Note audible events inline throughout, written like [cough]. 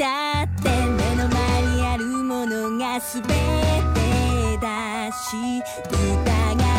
だって目の前にあるものが全てだし疑う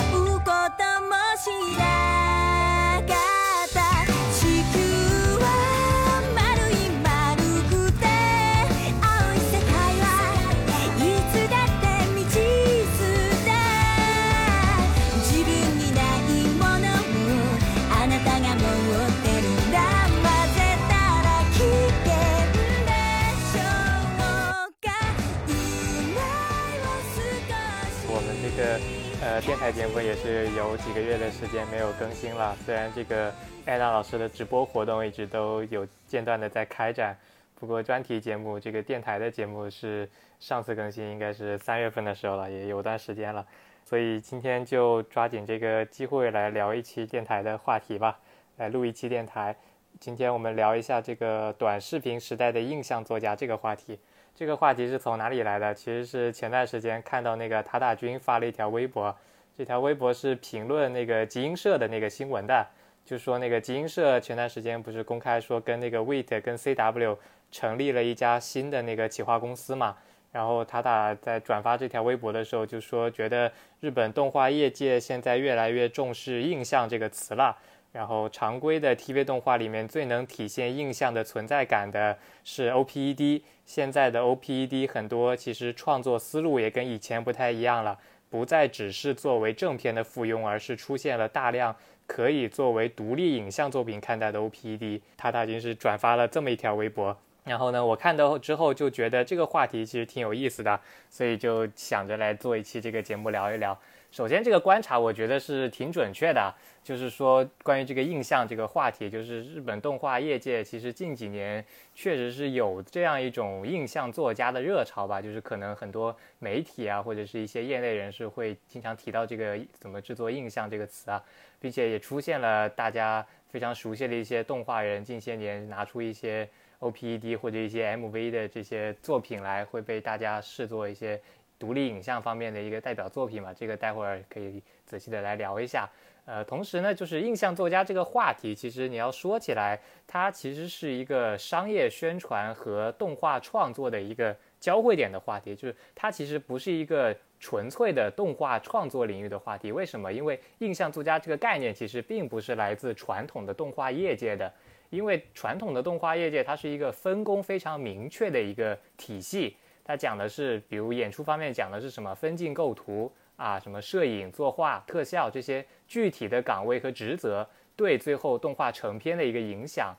电台节目也是有几个月的时间没有更新了，虽然这个艾娜老师的直播活动一直都有间断的在开展，不过专题节目这个电台的节目是上次更新应该是三月份的时候了，也有段时间了，所以今天就抓紧这个机会来聊一期电台的话题吧，来录一期电台。今天我们聊一下这个短视频时代的印象作家这个话题。这个话题是从哪里来的？其实是前段时间看到那个塔大军发了一条微博，这条微博是评论那个集英社的那个新闻的，就说那个集英社前段时间不是公开说跟那个 Wait 跟 CW 成立了一家新的那个企划公司嘛，然后塔塔在转发这条微博的时候就说，觉得日本动画业界现在越来越重视印象这个词了。然后常规的 TV 动画里面最能体现印象的存在感的是 OPED，现在的 OPED 很多其实创作思路也跟以前不太一样了，不再只是作为正片的附庸，而是出现了大量可以作为独立影像作品看待的 OPED。他他已经是转发了这么一条微博。然后呢，我看到之后就觉得这个话题其实挺有意思的，所以就想着来做一期这个节目聊一聊。首先，这个观察我觉得是挺准确的，就是说关于这个印象这个话题，就是日本动画业界其实近几年确实是有这样一种印象作家的热潮吧，就是可能很多媒体啊或者是一些业内人士会经常提到这个怎么制作印象这个词啊，并且也出现了大家非常熟悉的一些动画人，近些年拿出一些 OPED 或者一些 MV 的这些作品来，会被大家视作一些。独立影像方面的一个代表作品嘛，这个待会儿可以仔细的来聊一下。呃，同时呢，就是印象作家这个话题，其实你要说起来，它其实是一个商业宣传和动画创作的一个交汇点的话题，就是它其实不是一个纯粹的动画创作领域的话题。为什么？因为印象作家这个概念其实并不是来自传统的动画业界的，因为传统的动画业界它是一个分工非常明确的一个体系。它讲的是，比如演出方面讲的是什么分镜构图啊，什么摄影、作画、特效这些具体的岗位和职责对最后动画成片的一个影响。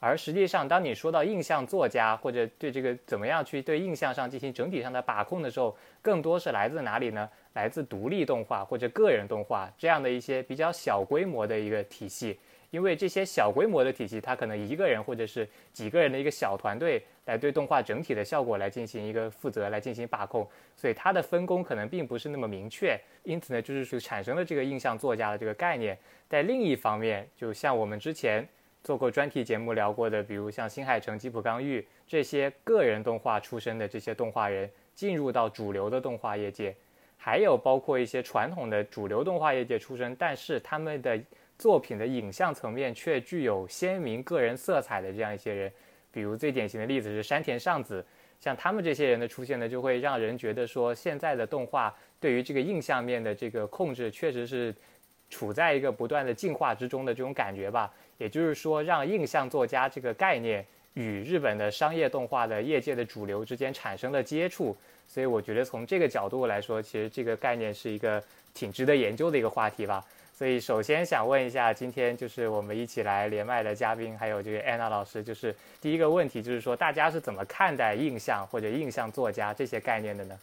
而实际上，当你说到印象作家或者对这个怎么样去对印象上进行整体上的把控的时候，更多是来自哪里呢？来自独立动画或者个人动画这样的一些比较小规模的一个体系。因为这些小规模的体系，它可能一个人或者是几个人的一个小团队来对动画整体的效果来进行一个负责，来进行把控，所以它的分工可能并不是那么明确。因此呢，就是说产生了这个印象作家的这个概念。在另一方面，就像我们之前做过专题节目聊过的，比如像新海诚、吉卜刚玉这些个人动画出身的这些动画人进入到主流的动画业界，还有包括一些传统的主流动画业界出身，但是他们的作品的影像层面却具有鲜明个人色彩的这样一些人，比如最典型的例子是山田尚子，像他们这些人的出现呢，就会让人觉得说，现在的动画对于这个印象面的这个控制，确实是处在一个不断的进化之中的这种感觉吧。也就是说，让印象作家这个概念与日本的商业动画的业界的主流之间产生了接触，所以我觉得从这个角度来说，其实这个概念是一个挺值得研究的一个话题吧。所以，首先想问一下，今天就是我们一起来连麦的嘉宾，还有这个安娜老师，就是第一个问题，就是说大家是怎么看待印象或者印象作家这些概念的呢？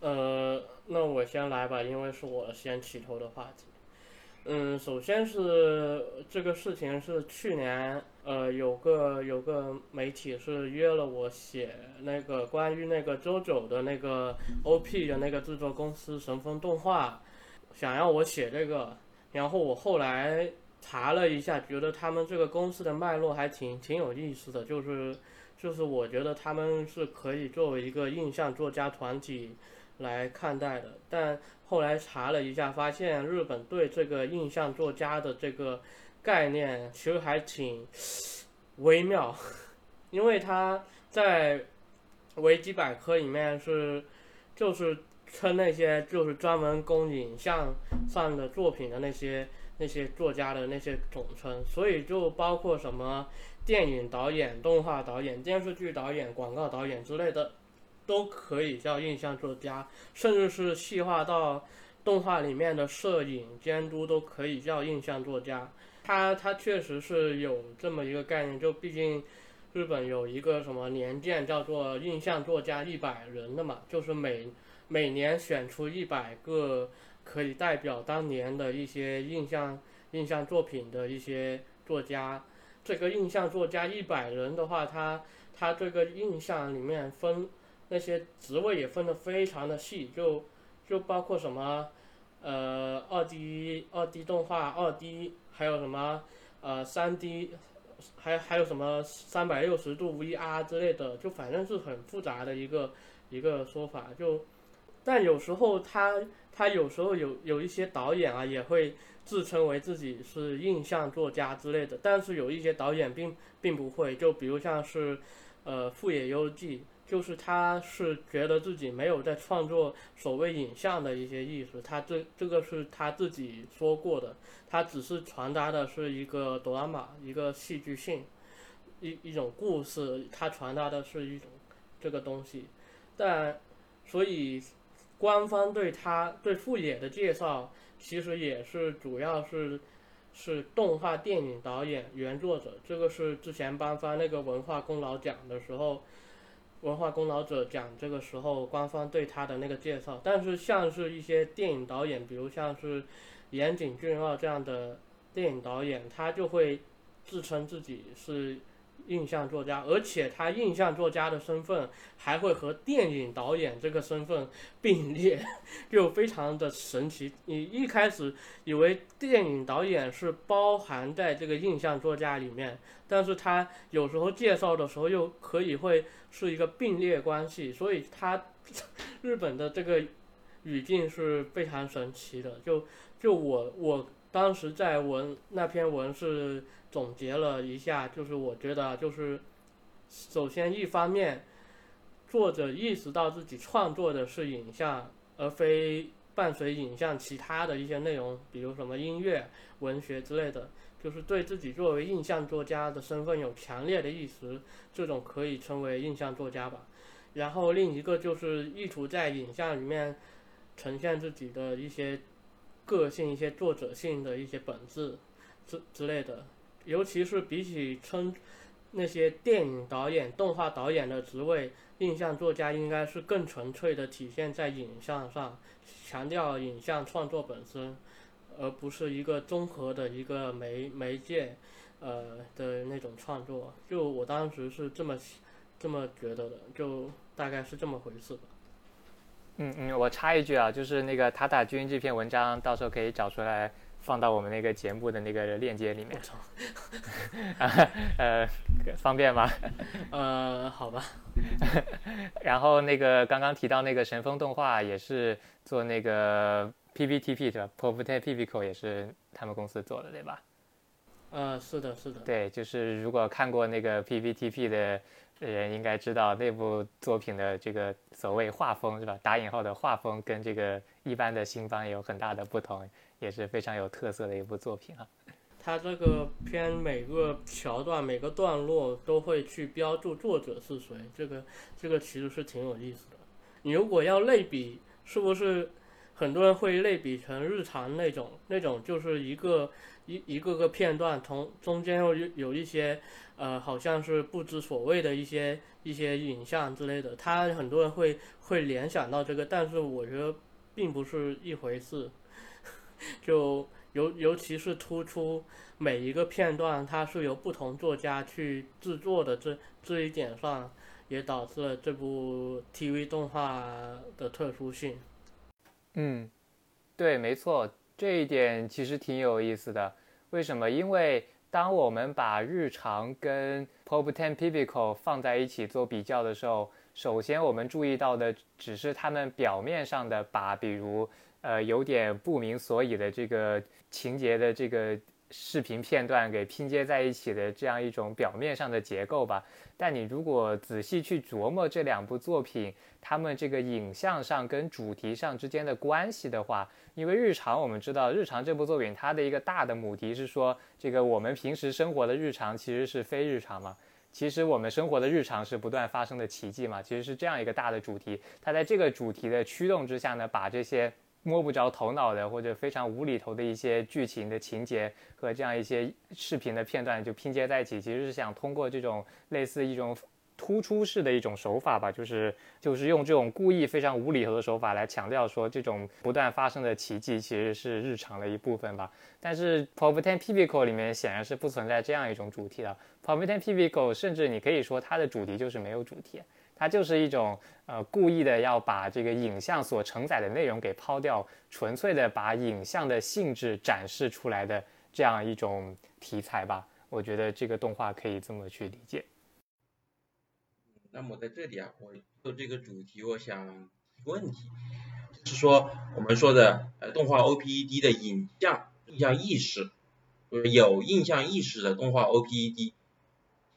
呃，那我先来吧，因为是我先起头的话题。嗯，首先是这个事情是去年，呃，有个有个媒体是约了我写那个关于那个周九的那个 OP 的那个制作公司神风动画，想要我写这个。然后我后来查了一下，觉得他们这个公司的脉络还挺挺有意思的，就是就是我觉得他们是可以作为一个印象作家团体来看待的。但后来查了一下，发现日本对这个印象作家的这个概念其实还挺微妙，因为他在维基百科里面是就是称那些就是专门供影像上的作品的那些那些作家的那些总称，所以就包括什么电影导演、动画导演、电视剧导演、广告导演之类的，都可以叫印象作家，甚至是细化到动画里面的摄影监督都可以叫印象作家。它它确实是有这么一个概念，就毕竟日本有一个什么年鉴叫做印象作家一百人的嘛，就是每每年选出一百个可以代表当年的一些印象印象作品的一些作家。这个印象作家一百人的话，他他这个印象里面分那些职位也分得非常的细，就就包括什么呃二 D 二 D 动画二 D。还有什么呃三 D，还还有什么三百六十度 VR 之类的，就反正是很复杂的一个一个说法。就，但有时候他他有时候有有一些导演啊，也会自称为自己是印象作家之类的。但是有一些导演并并不会，就比如像是呃富野由纪。就是他是觉得自己没有在创作所谓影像的一些艺术，他这这个是他自己说过的，他只是传达的是一个哆啦 A 一个戏剧性，一一种故事，他传达的是一种这个东西，但所以官方对他对富野的介绍，其实也是主要是是动画电影导演原作者，这个是之前颁发那个文化功劳奖的时候。文化功劳者奖这个时候，官方对他的那个介绍，但是像是一些电影导演，比如像是岩井俊二这样的电影导演，他就会自称自己是。印象作家，而且他印象作家的身份还会和电影导演这个身份并列，就非常的神奇。你一开始以为电影导演是包含在这个印象作家里面，但是他有时候介绍的时候又可以会是一个并列关系，所以他 [laughs] 日本的这个语境是非常神奇的。就就我我当时在文那篇文是。总结了一下，就是我觉得，就是首先一方面，作者意识到自己创作的是影像，而非伴随影像其他的一些内容，比如什么音乐、文学之类的，就是对自己作为印象作家的身份有强烈的意识，这种可以称为印象作家吧。然后另一个就是意图在影像里面呈现自己的一些个性、一些作者性的一些本质之之类的。尤其是比起称那些电影导演、动画导演的职位，印象作家应该是更纯粹的体现在影像上，强调影像创作本身，而不是一个综合的一个媒媒介，呃的那种创作。就我当时是这么这么觉得的，就大概是这么回事吧。嗯嗯，我插一句啊，就是那个塔塔君这篇文章，到时候可以找出来。放到我们那个节目的那个链接里面。[laughs] 呃，方便吗？呃，好吧。[laughs] 然后那个刚刚提到那个神风动画也是做那个 PPTP 的 p o p t e p i c o 也是他们公司做的，对吧？呃，是的，是的。对，就是如果看过那个 PPTP 的人，应该知道那部作品的这个所谓画风是吧？打引号的画风跟这个一般的新番有很大的不同。也是非常有特色的一部作品啊。它这个片每个桥段、每个段落都会去标注作者是谁，这个这个其实是挺有意思的。你如果要类比，是不是很多人会类比成日常那种？那种就是一个一一个个片段，从中间又有有一些呃，好像是不知所谓的一些一些影像之类的。他很多人会会联想到这个，但是我觉得并不是一回事。就尤尤其是突出每一个片段，它是由不同作家去制作的，这这一点上也导致了这部 TV 动画的特殊性。嗯，对，没错，这一点其实挺有意思的。为什么？因为当我们把日常跟 Pop Ten Pipico 放在一起做比较的时候，首先我们注意到的只是他们表面上的把，比如。呃，有点不明所以的这个情节的这个视频片段给拼接在一起的这样一种表面上的结构吧。但你如果仔细去琢磨这两部作品，他们这个影像上跟主题上之间的关系的话，因为日常我们知道，日常这部作品它的一个大的母题是说，这个我们平时生活的日常其实是非日常嘛。其实我们生活的日常是不断发生的奇迹嘛，其实是这样一个大的主题。它在这个主题的驱动之下呢，把这些摸不着头脑的或者非常无厘头的一些剧情的情节和这样一些视频的片段就拼接在一起，其实是想通过这种类似一种。突出式的一种手法吧，就是就是用这种故意非常无厘头的手法来强调说，这种不断发生的奇迹其实是日常的一部分吧。但是《Pop Ten Pipico》里面显然是不存在这样一种主题的，《Pop Ten Pipico》甚至你可以说它的主题就是没有主题，它就是一种呃故意的要把这个影像所承载的内容给抛掉，纯粹的把影像的性质展示出来的这样一种题材吧。我觉得这个动画可以这么去理解。那么在这里啊，我就这个主题，我想提个问题，就是说我们说的呃动画 OPED 的影像印象意识，有印象意识的动画 OPED，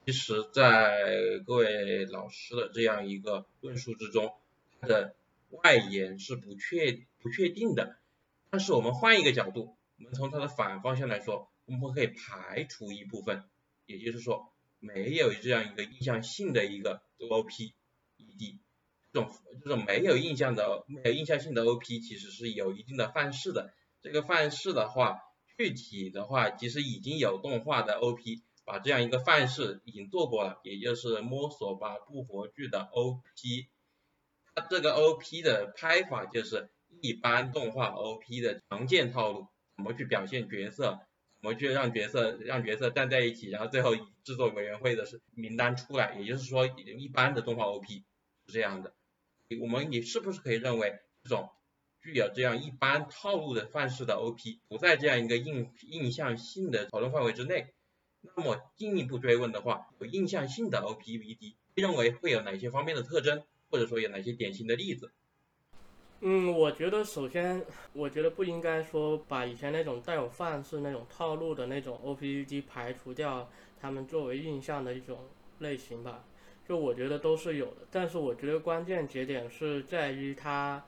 其实在各位老师的这样一个论述之中，它的外延是不确不确定的。但是我们换一个角度，我们从它的反方向来说，我们可以排除一部分，也就是说。没有这样一个印象性的一个 OP ED，这种这种没有印象的没有印象性的 OP 其实是有一定的范式的。这个范式的话，具体的话其实已经有动画的 OP 把这样一个范式已经做过了，也就是摸索吧不活剧的 OP，它这个 OP 的拍法就是一般动画 OP 的常见套路，怎么去表现角色。怎么去让角色让角色站在一起，然后最后以制作委员会的是名单出来，也就是说一般的动画 OP 是这样的。我们你是不是可以认为这种具有这样一般套路的范式的 OP 不在这样一个印印象性的讨论范围之内？那么进一步追问的话，有印象性的 OPVD 认为会有哪些方面的特征，或者说有哪些典型的例子？嗯，我觉得首先，我觉得不应该说把以前那种带有范式那种套路的那种 OPED 排除掉，他们作为印象的一种类型吧。就我觉得都是有的，但是我觉得关键节点是在于它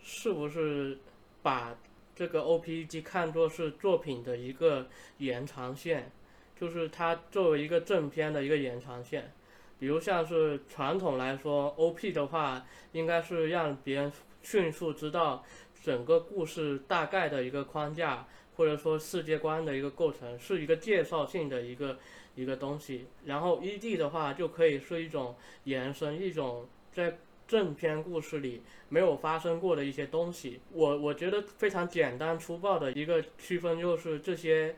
是不是把这个 OPED 看作是作品的一个延长线，就是它作为一个正片的一个延长线。比如像是传统来说，OP 的话，应该是让别人。迅速知道整个故事大概的一个框架，或者说世界观的一个构成，是一个介绍性的一个一个东西。然后 ED 的话就可以是一种延伸，一种在正片故事里没有发生过的一些东西。我我觉得非常简单粗暴的一个区分就是这些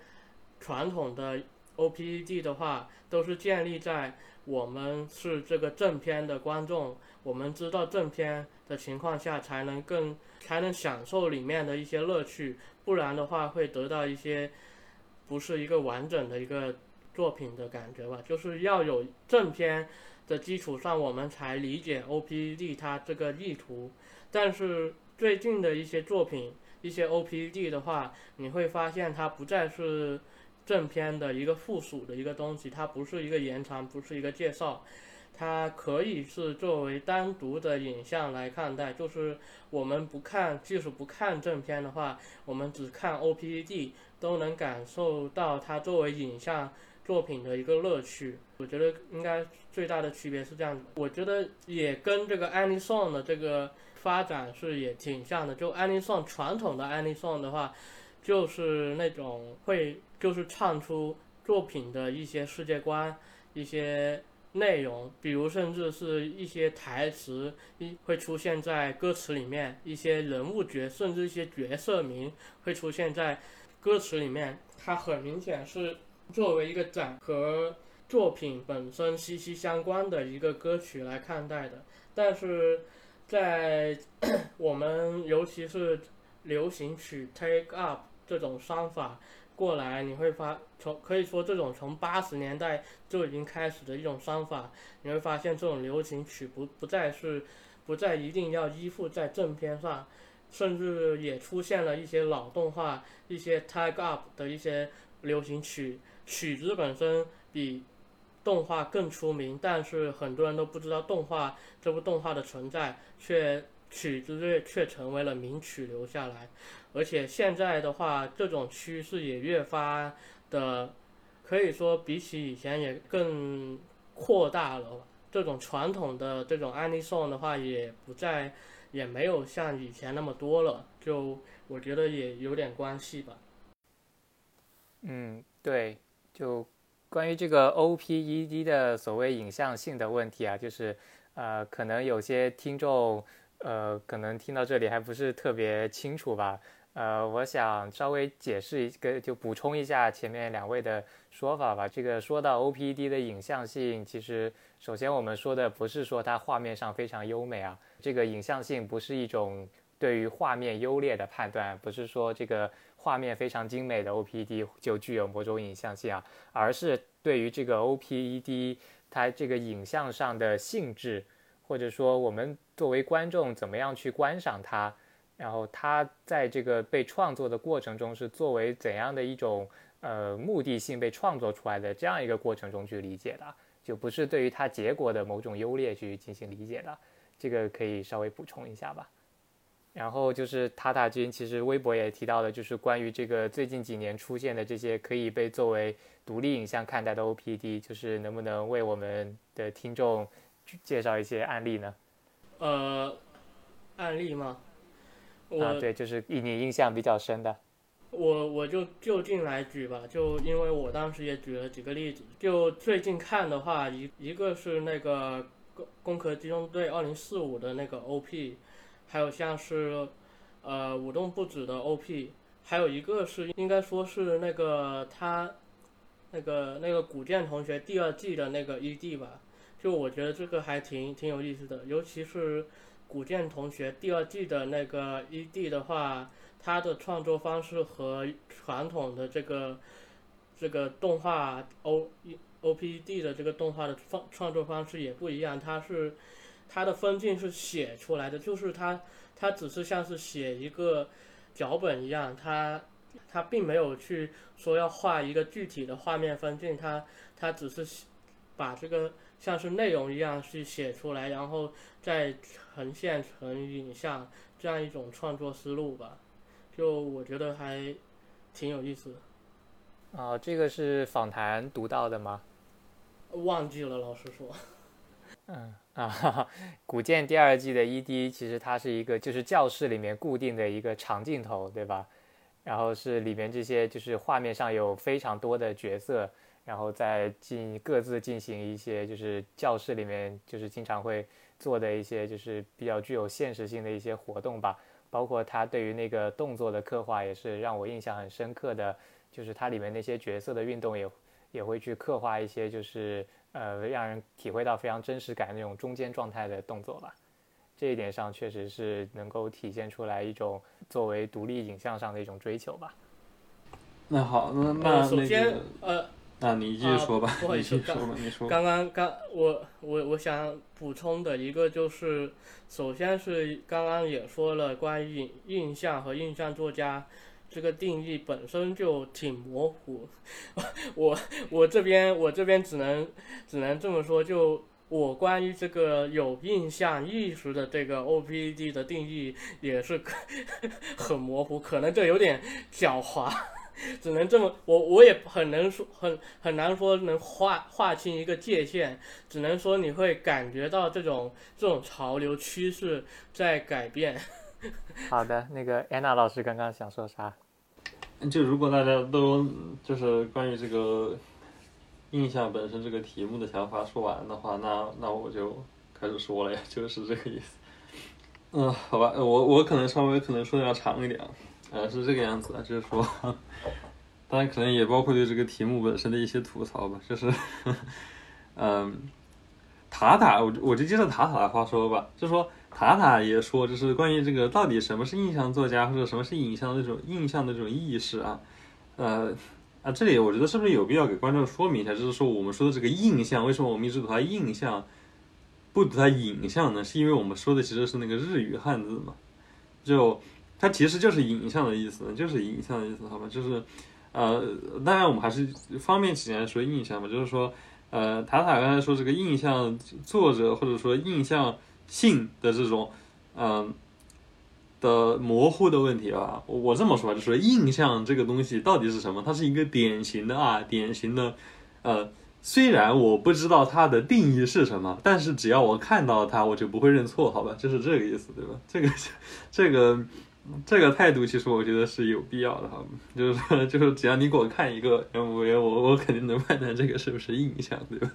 传统的 OPED 的话，都是建立在我们是这个正片的观众。我们知道正片的情况下，才能更才能享受里面的一些乐趣，不然的话会得到一些不是一个完整的一个作品的感觉吧。就是要有正片的基础上，我们才理解 OPD 它这个意图。但是最近的一些作品，一些 OPD 的话，你会发现它不再是正片的一个附属的一个东西，它不是一个延长，不是一个介绍。它可以是作为单独的影像来看待，就是我们不看，即使不看正片的话，我们只看 OPED 都能感受到它作为影像作品的一个乐趣。我觉得应该最大的区别是这样子。我觉得也跟这个 Anisong 的这个发展是也挺像的。就 Anisong 传统的 Anisong 的话，就是那种会就是唱出作品的一些世界观，一些。内容，比如甚至是一些台词，一会出现在歌词里面，一些人物角，甚至一些角色名会出现在歌词里面。它很明显是作为一个展和作品本身息息相关的一个歌曲来看待的。但是在 [clears throat] 我们尤其是流行曲 take up 这种方法。过来你会发从可以说这种从八十年代就已经开始的一种方法，你会发现这种流行曲不不再是不再一定要依附在正片上，甚至也出现了一些老动画一些 tag up 的一些流行曲曲子本身比动画更出名，但是很多人都不知道动画这部动画的存在，却曲子却却成为了名曲留下来。而且现在的话，这种趋势也越发的，可以说比起以前也更扩大了。这种传统的这种 any song 的话，也不再，也没有像以前那么多了。就我觉得也有点关系吧。嗯，对，就关于这个 OPED 的所谓影像性的问题啊，就是呃，可能有些听众呃，可能听到这里还不是特别清楚吧。呃，我想稍微解释一个，就补充一下前面两位的说法吧。这个说到 OPED 的影像性，其实首先我们说的不是说它画面上非常优美啊，这个影像性不是一种对于画面优劣的判断，不是说这个画面非常精美的 OPED 就具有某种影像性啊，而是对于这个 OPED 它这个影像上的性质，或者说我们作为观众怎么样去观赏它。然后它在这个被创作的过程中是作为怎样的一种呃目的性被创作出来的这样一个过程中去理解的，就不是对于它结果的某种优劣去进行理解的，这个可以稍微补充一下吧。然后就是塔塔君其实微博也提到了，就是关于这个最近几年出现的这些可以被作为独立影像看待的 OPD，就是能不能为我们的听众介绍一些案例呢？呃，案例吗？啊，对，就是你印象比较深的，我我就就近来举吧，就因为我当时也举了几个例子，就最近看的话，一一个是那个攻攻壳机动队二零四五的那个 OP，还有像是呃舞动不止的 OP，还有一个是应该说是那个他那个那个古剑同学第二季的那个 ED 吧，就我觉得这个还挺挺有意思的，尤其是。古剑同学第二季的那个 ED 的话，他的创作方式和传统的这个这个动画 O OPD 的这个动画的创创作方式也不一样，他是他的分镜是写出来的，就是他他只是像是写一个脚本一样，他他并没有去说要画一个具体的画面分镜，他他只是把这个。像是内容一样去写出来，然后再呈现成影像，这样一种创作思路吧，就我觉得还挺有意思。啊，这个是访谈读到的吗？忘记了，老实说。[laughs] 嗯啊，古剑第二季的 ED 其实它是一个就是教室里面固定的一个长镜头，对吧？然后是里面这些就是画面上有非常多的角色。然后再进各自进行一些，就是教室里面就是经常会做的一些，就是比较具有现实性的一些活动吧。包括他对于那个动作的刻画，也是让我印象很深刻的，就是它里面那些角色的运动也也会去刻画一些，就是呃让人体会到非常真实感那种中间状态的动作吧。这一点上确实是能够体现出来一种作为独立影像上的一种追求吧。那好，那那首先呃。那你继续说吧，不好意思，刚刚刚我我我想补充的一个就是，首先是刚刚也说了关于印印象和印象作家这个定义本身就挺模糊，[laughs] 我我这边我这边只能只能这么说，就我关于这个有印象意识的这个 OPD 的定义也是 [laughs] 很模糊，可能这有点狡猾。[laughs] 只能这么，我我也很能说，很很难说能划划清一个界限，只能说你会感觉到这种这种潮流趋势在改变。[laughs] 好的，那个安娜老师刚刚想说啥？就如果大家都就是关于这个印象本身这个题目的想法说完的话，那那我就开始说了呀，就是这个意思。嗯，好吧，我我可能稍微可能说的要长一点啊。呃，是这个样子的，就是说，[laughs] 当然可能也包括对这个题目本身的一些吐槽吧，就是，[laughs] 嗯，塔塔，我我就接着塔塔的话说吧，就说塔塔也说，就是关于这个到底什么是印象作家或者什么是影像的这种印象的这种意识啊，呃啊，这里我觉得是不是有必要给观众说明一下，就是说我们说的这个印象，为什么我们一直读它印象，不读它影像呢？是因为我们说的其实是那个日语汉字嘛，就。它其实就是影像的意思，就是影像的意思，好吧？就是，呃，当然我们还是方便起来说印象嘛，就是说，呃，塔塔刚才说这个印象作者或者说印象性的这种，嗯、的模糊的问题啊，我我这么说，就是印象这个东西到底是什么？它是一个典型的啊，典型的，呃，虽然我不知道它的定义是什么，但是只要我看到它，我就不会认错，好吧？就是这个意思，对吧？这个这个这个态度，其实我觉得是有必要的哈。就是说，就是只要你给我看一个 MV，我我肯定能判断这个是不是印象，对吧？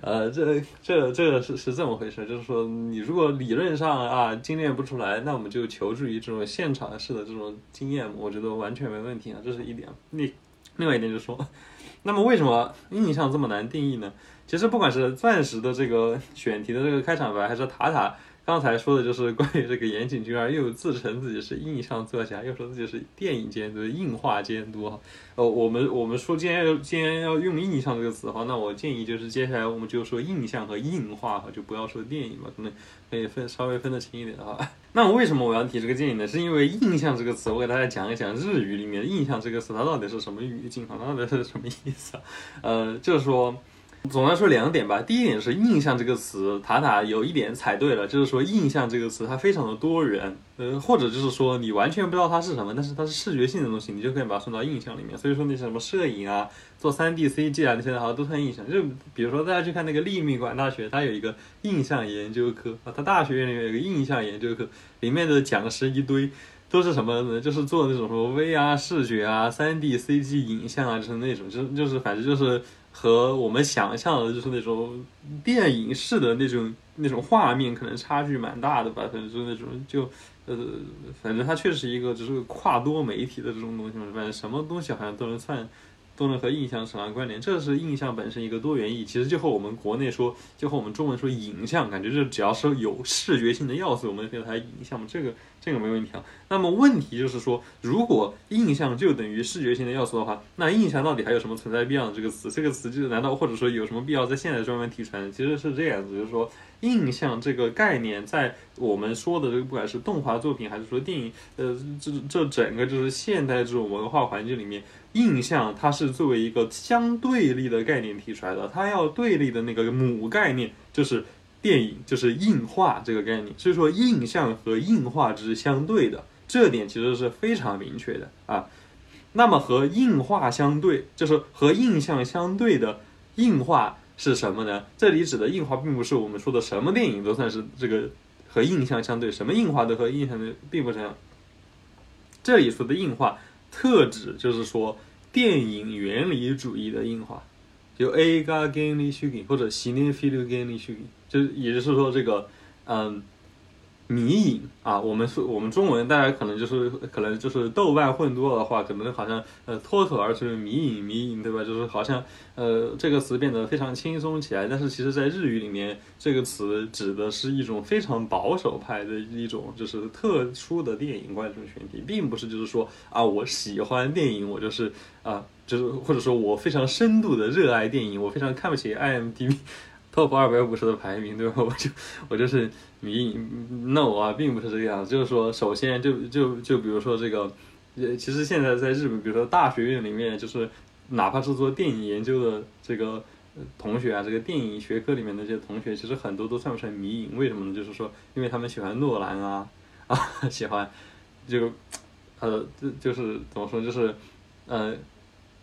呃，这这这个是是这么回事，就是说，你如果理论上啊精炼不出来，那我们就求助于这种现场式的这种经验，我觉得完全没问题啊，这是一点。另另外一点就是说，那么为什么印象这么难定义呢？其实不管是钻石的这个选题的这个开场白，还是塔塔刚才说的，就是 [laughs] 关于这个岩井俊二又自称自己是印象作家，又说自己是电影监督、映画监督哈。呃，我们我们说今天要今天要用印象这个词哈，那我建议就是接下来我们就说印象和映画哈，就不要说电影嘛，可能可以分稍微分得清一点哈。[laughs] 那为什么我要提这个建议呢？是因为印象这个词，我给大家讲一讲日语里面印象这个词它到底是什么语境哈，它到底是什么意思啊？呃，就是说。总的来说两点吧，第一点是印象这个词，塔塔有一点踩对了，就是说印象这个词它非常的多元，呃，或者就是说你完全不知道它是什么，但是它是视觉性的东西，你就可以把它送到印象里面。所以说那些什么摄影啊、做 3D CG 啊那些好像都算印象。就比如说大家去看那个立命馆大学，它有一个印象研究科啊，它大学院里面有一个印象研究科，里面的讲师一堆。都是什么呢？就是做那种什么 VR 视觉啊、3D CG 影像啊，就是那种，就是就是反正就是和我们想象的，就是那种电影式的那种那种画面，可能差距蛮大的吧。反正就那种就呃，反正它确实一个只是跨多媒体的这种东西嘛。反正什么东西好像都能算。都能和印象扯上关联，这是印象本身一个多元意。其实就和我们国内说，就和我们中文说影像，感觉就只要是有视觉性的要素，我们给它影像嘛，这个这个没问题啊。那么问题就是说，如果印象就等于视觉性的要素的话，那印象到底还有什么存在必要的这个词？这个词就难道或者说有什么必要在现在专门提出来？其实是这样子，就是说印象这个概念在我们说的这个不管是动画作品还是说电影，呃，这这整个就是现代这种文化环境里面。印象它是作为一个相对立的概念提出来的，它要对立的那个母概念就是电影，就是映画这个概念。所以说，印象和映画之相对的，这点其实是非常明确的啊。那么和映画相对，就是和印象相对的映画是什么呢？这里指的映画，并不是我们说的什么电影都算是这个和印象相对，什么映画都和印象的并不这样。这里说的映画，特指就是说。电影原理主义的映画，就 A 加 g a n 虚拟或者 Cinefil g a n 虚拟，就也就是说这个，嗯。迷影啊，我们说我们中文大家可能就是可能就是豆瓣混多了的话，可能好像呃脱口而出迷影迷影，对吧？就是好像呃这个词变得非常轻松起来，但是其实在日语里面，这个词指的是一种非常保守派的一种就是特殊的电影观众群体，并不是就是说啊我喜欢电影，我就是啊就是或者说我非常深度的热爱电影，我非常看不起 IMDB。top 二百五十的排名，对吧？我就我就是迷影，no 啊，并不是这个样子。就是说，首先就就就比如说这个，呃，其实现在在日本，比如说大学院里面，就是哪怕是做电影研究的这个同学啊，这个电影学科里面的这些同学，其实很多都算不上迷影。为什么呢？就是说，因为他们喜欢诺兰啊，[laughs] 啊，喜欢就呃，就就是怎么说，就是呃，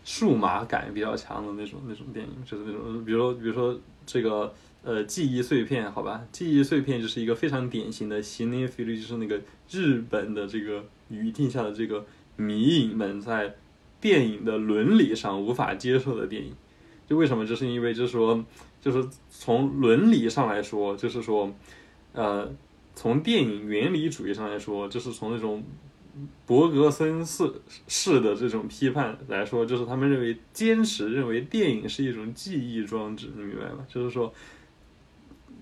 数码感比较强的那种那种电影，就是那种，比如比如说。这个呃记忆碎片，好吧，记忆碎片就是一个非常典型的新年菲律，就是那个日本的这个语境下的这个迷影们在电影的伦理上无法接受的电影。就为什么？就是因为就是说，就是从伦理上来说，就是说，呃，从电影原理主义上来说，就是从那种。伯格森式式的这种批判来说，就是他们认为坚持认为电影是一种记忆装置，你明白吗？就是说，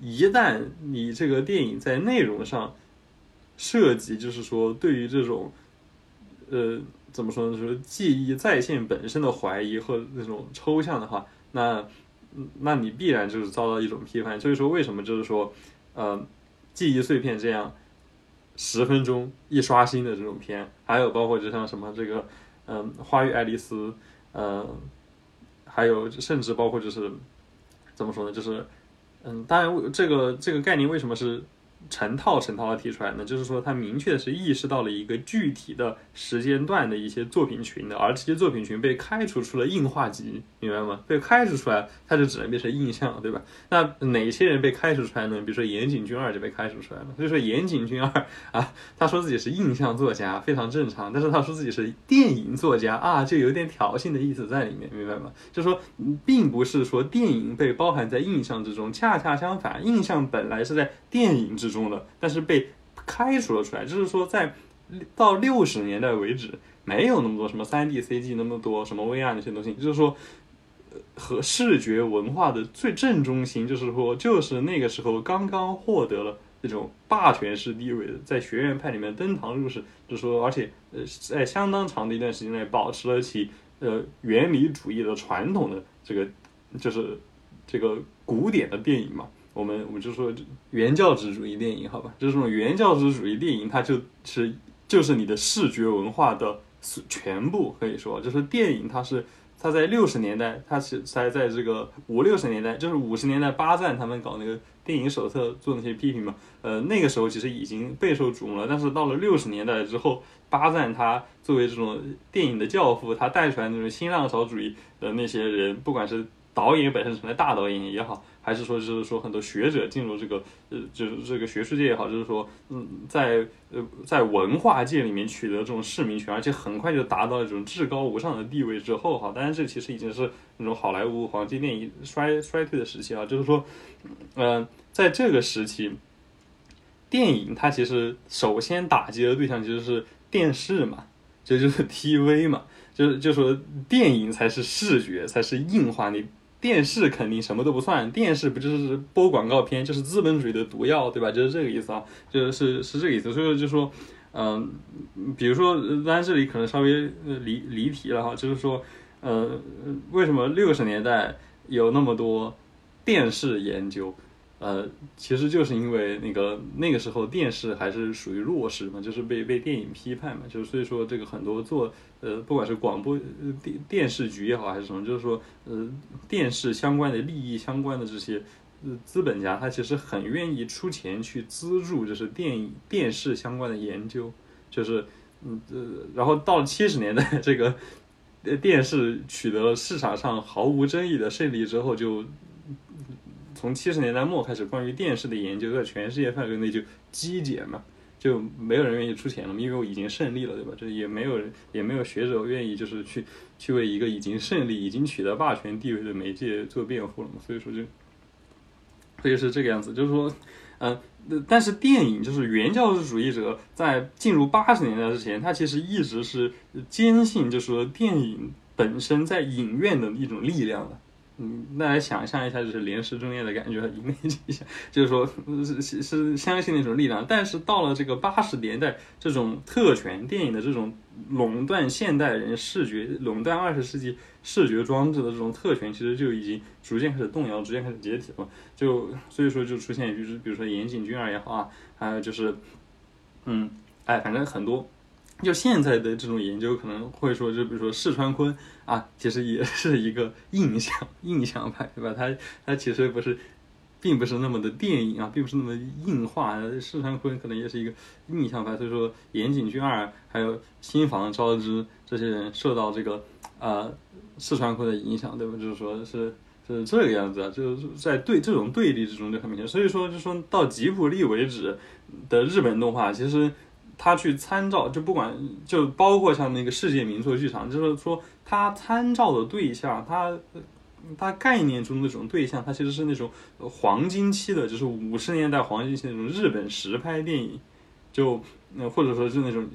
一旦你这个电影在内容上涉及，就是说对于这种呃怎么说呢，就是记忆再现本身的怀疑和那种抽象的话，那那你必然就是遭到一种批判。所以说，为什么就是说呃记忆碎片这样？十分钟一刷新的这种片，还有包括就像什么这个，嗯，《花与爱丽丝》嗯，还有甚至包括就是怎么说呢，就是嗯，当然这个这个概念为什么是？成套成套的提出来呢，就是说他明确是意识到了一个具体的时间段的一些作品群的，而这些作品群被开除出了硬化级，明白吗？被开除出来，它就只能变成印象，对吧？那哪些人被开除出来呢？比如说岩井俊二就被开除出来了。所以说岩井俊二啊，他说自己是印象作家，非常正常，但是他说自己是电影作家啊，就有点挑衅的意思在里面，明白吗？就说并不是说电影被包含在印象之中，恰恰相反，印象本来是在电影之。中的，但是被开除了出来，就是说，在到六十年代为止，没有那么多什么三 D CG，那么多什么 VR 那些东西，就是说，和视觉文化的最正中心，就是说，就是那个时候刚刚获得了这种霸权式地位的，在学院派里面登堂入室，就是说，而且呃，在相当长的一段时间内保持了其呃原理主义的传统的这个，就是这个古典的电影嘛。我们我们就说原教旨主义电影，好吧，就是这种原教旨主义电影，它就是就是你的视觉文化的全部，可以说就是电影，它是它在六十年代，它是才在这个五六十年代，就是五十年代巴赞他们搞那个电影手册做那些批评嘛，呃，那个时候其实已经备受瞩目了，但是到了六十年代之后，巴赞他作为这种电影的教父，他带出来那种新浪潮主义的那些人，不管是导演本身成为大导演也好。还是说，就是说，很多学者进入这个，呃，就是这个学术界也好，就是说，嗯，在呃，在文化界里面取得这种市民权，而且很快就达到一种至高无上的地位之后，哈，当然这其实已经是那种好莱坞黄金电影衰衰退的时期啊，就是说，嗯，在这个时期，电影它其实首先打击的对象其实是电视嘛，这就是 TV 嘛，就是就说电影才是视觉，才是硬化你。电视肯定什么都不算，电视不就是播广告片，就是资本主义的毒药，对吧？就是这个意思啊，就是是这个意思。所以就说，嗯，比如说，当然这里可能稍微离离题了哈，就是说，呃，为什么六十年代有那么多电视研究？呃，其实就是因为那个那个时候电视还是属于弱势嘛，就是被被电影批判嘛，就是所以说这个很多做呃不管是广播电电视局也好还是什么，就是说呃电视相关的利益相关的这些资本家，他其实很愿意出钱去资助就是电影电视相关的研究，就是嗯呃然后到了七十年代这个电视取得了市场上毫无争议的胜利之后就。从七十年代末开始，关于电视的研究在全世界范围内就激减嘛，就没有人愿意出钱了，因为我已经胜利了，对吧？这也没有人，也没有学者愿意就是去去为一个已经胜利、已经取得霸权地位的媒介做辩护了嘛。所以说就，所以是这个样子，就是说，嗯，但是电影就是原教旨主义者在进入八十年代之前，他其实一直是坚信，就是说电影本身在影院的一种力量的。嗯，大家想象一下，就是连诗中念的感觉，一个一下，就是说，是是相信那种力量。但是到了这个八十年代，这种特权电影的这种垄断现代人视觉、垄断二十世纪视觉装置的这种特权，其实就已经逐渐开始动摇，逐渐开始解体了。就所以说，就出现就是比如说岩井俊二也好啊，还有就是，嗯，哎，反正很多。就现在的这种研究可能会说，就比如说四川昆啊，其实也是一个印象印象派，对吧？它它其实不是，并不是那么的电影啊，并不是那么硬化。四川昆可能也是一个印象派，所以说岩井俊二还有新房昭之这些人受到这个呃四川昆的影响，对吧？就是说是是这个样子啊，就是在对这种对立之中就很明显。所以说，就说到吉卜力为止的日本动画，其实。他去参照，就不管就包括像那个世界名作剧场，就是说他参照的对象，他他概念中那种对象，他其实是那种黄金期的，就是五十年代黄金期那种日本实拍电影，就那或者说是那种，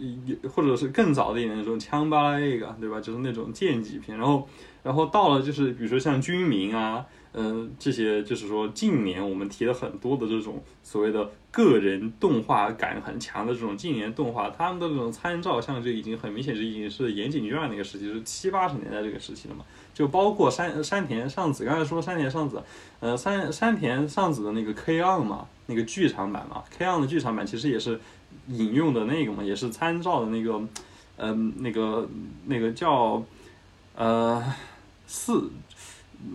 或者是更早的一点那种枪巴拉那个，对吧？就是那种剑戟片，然后然后到了就是比如说像军民啊。嗯，这些就是说，近年我们提了很多的这种所谓的个人动画感很强的这种近年动画，他们的这种参照像就已经很明显，就已经是岩井俊二那个时期，是七八十年代这个时期了嘛。就包括山山田尚子，刚才说山田尚子，呃，山山田尚子的那个 K on 嘛，那个剧场版嘛，K on 的剧场版其实也是引用的那个嘛，也是参照的那个，嗯，那个那个叫。呃，四，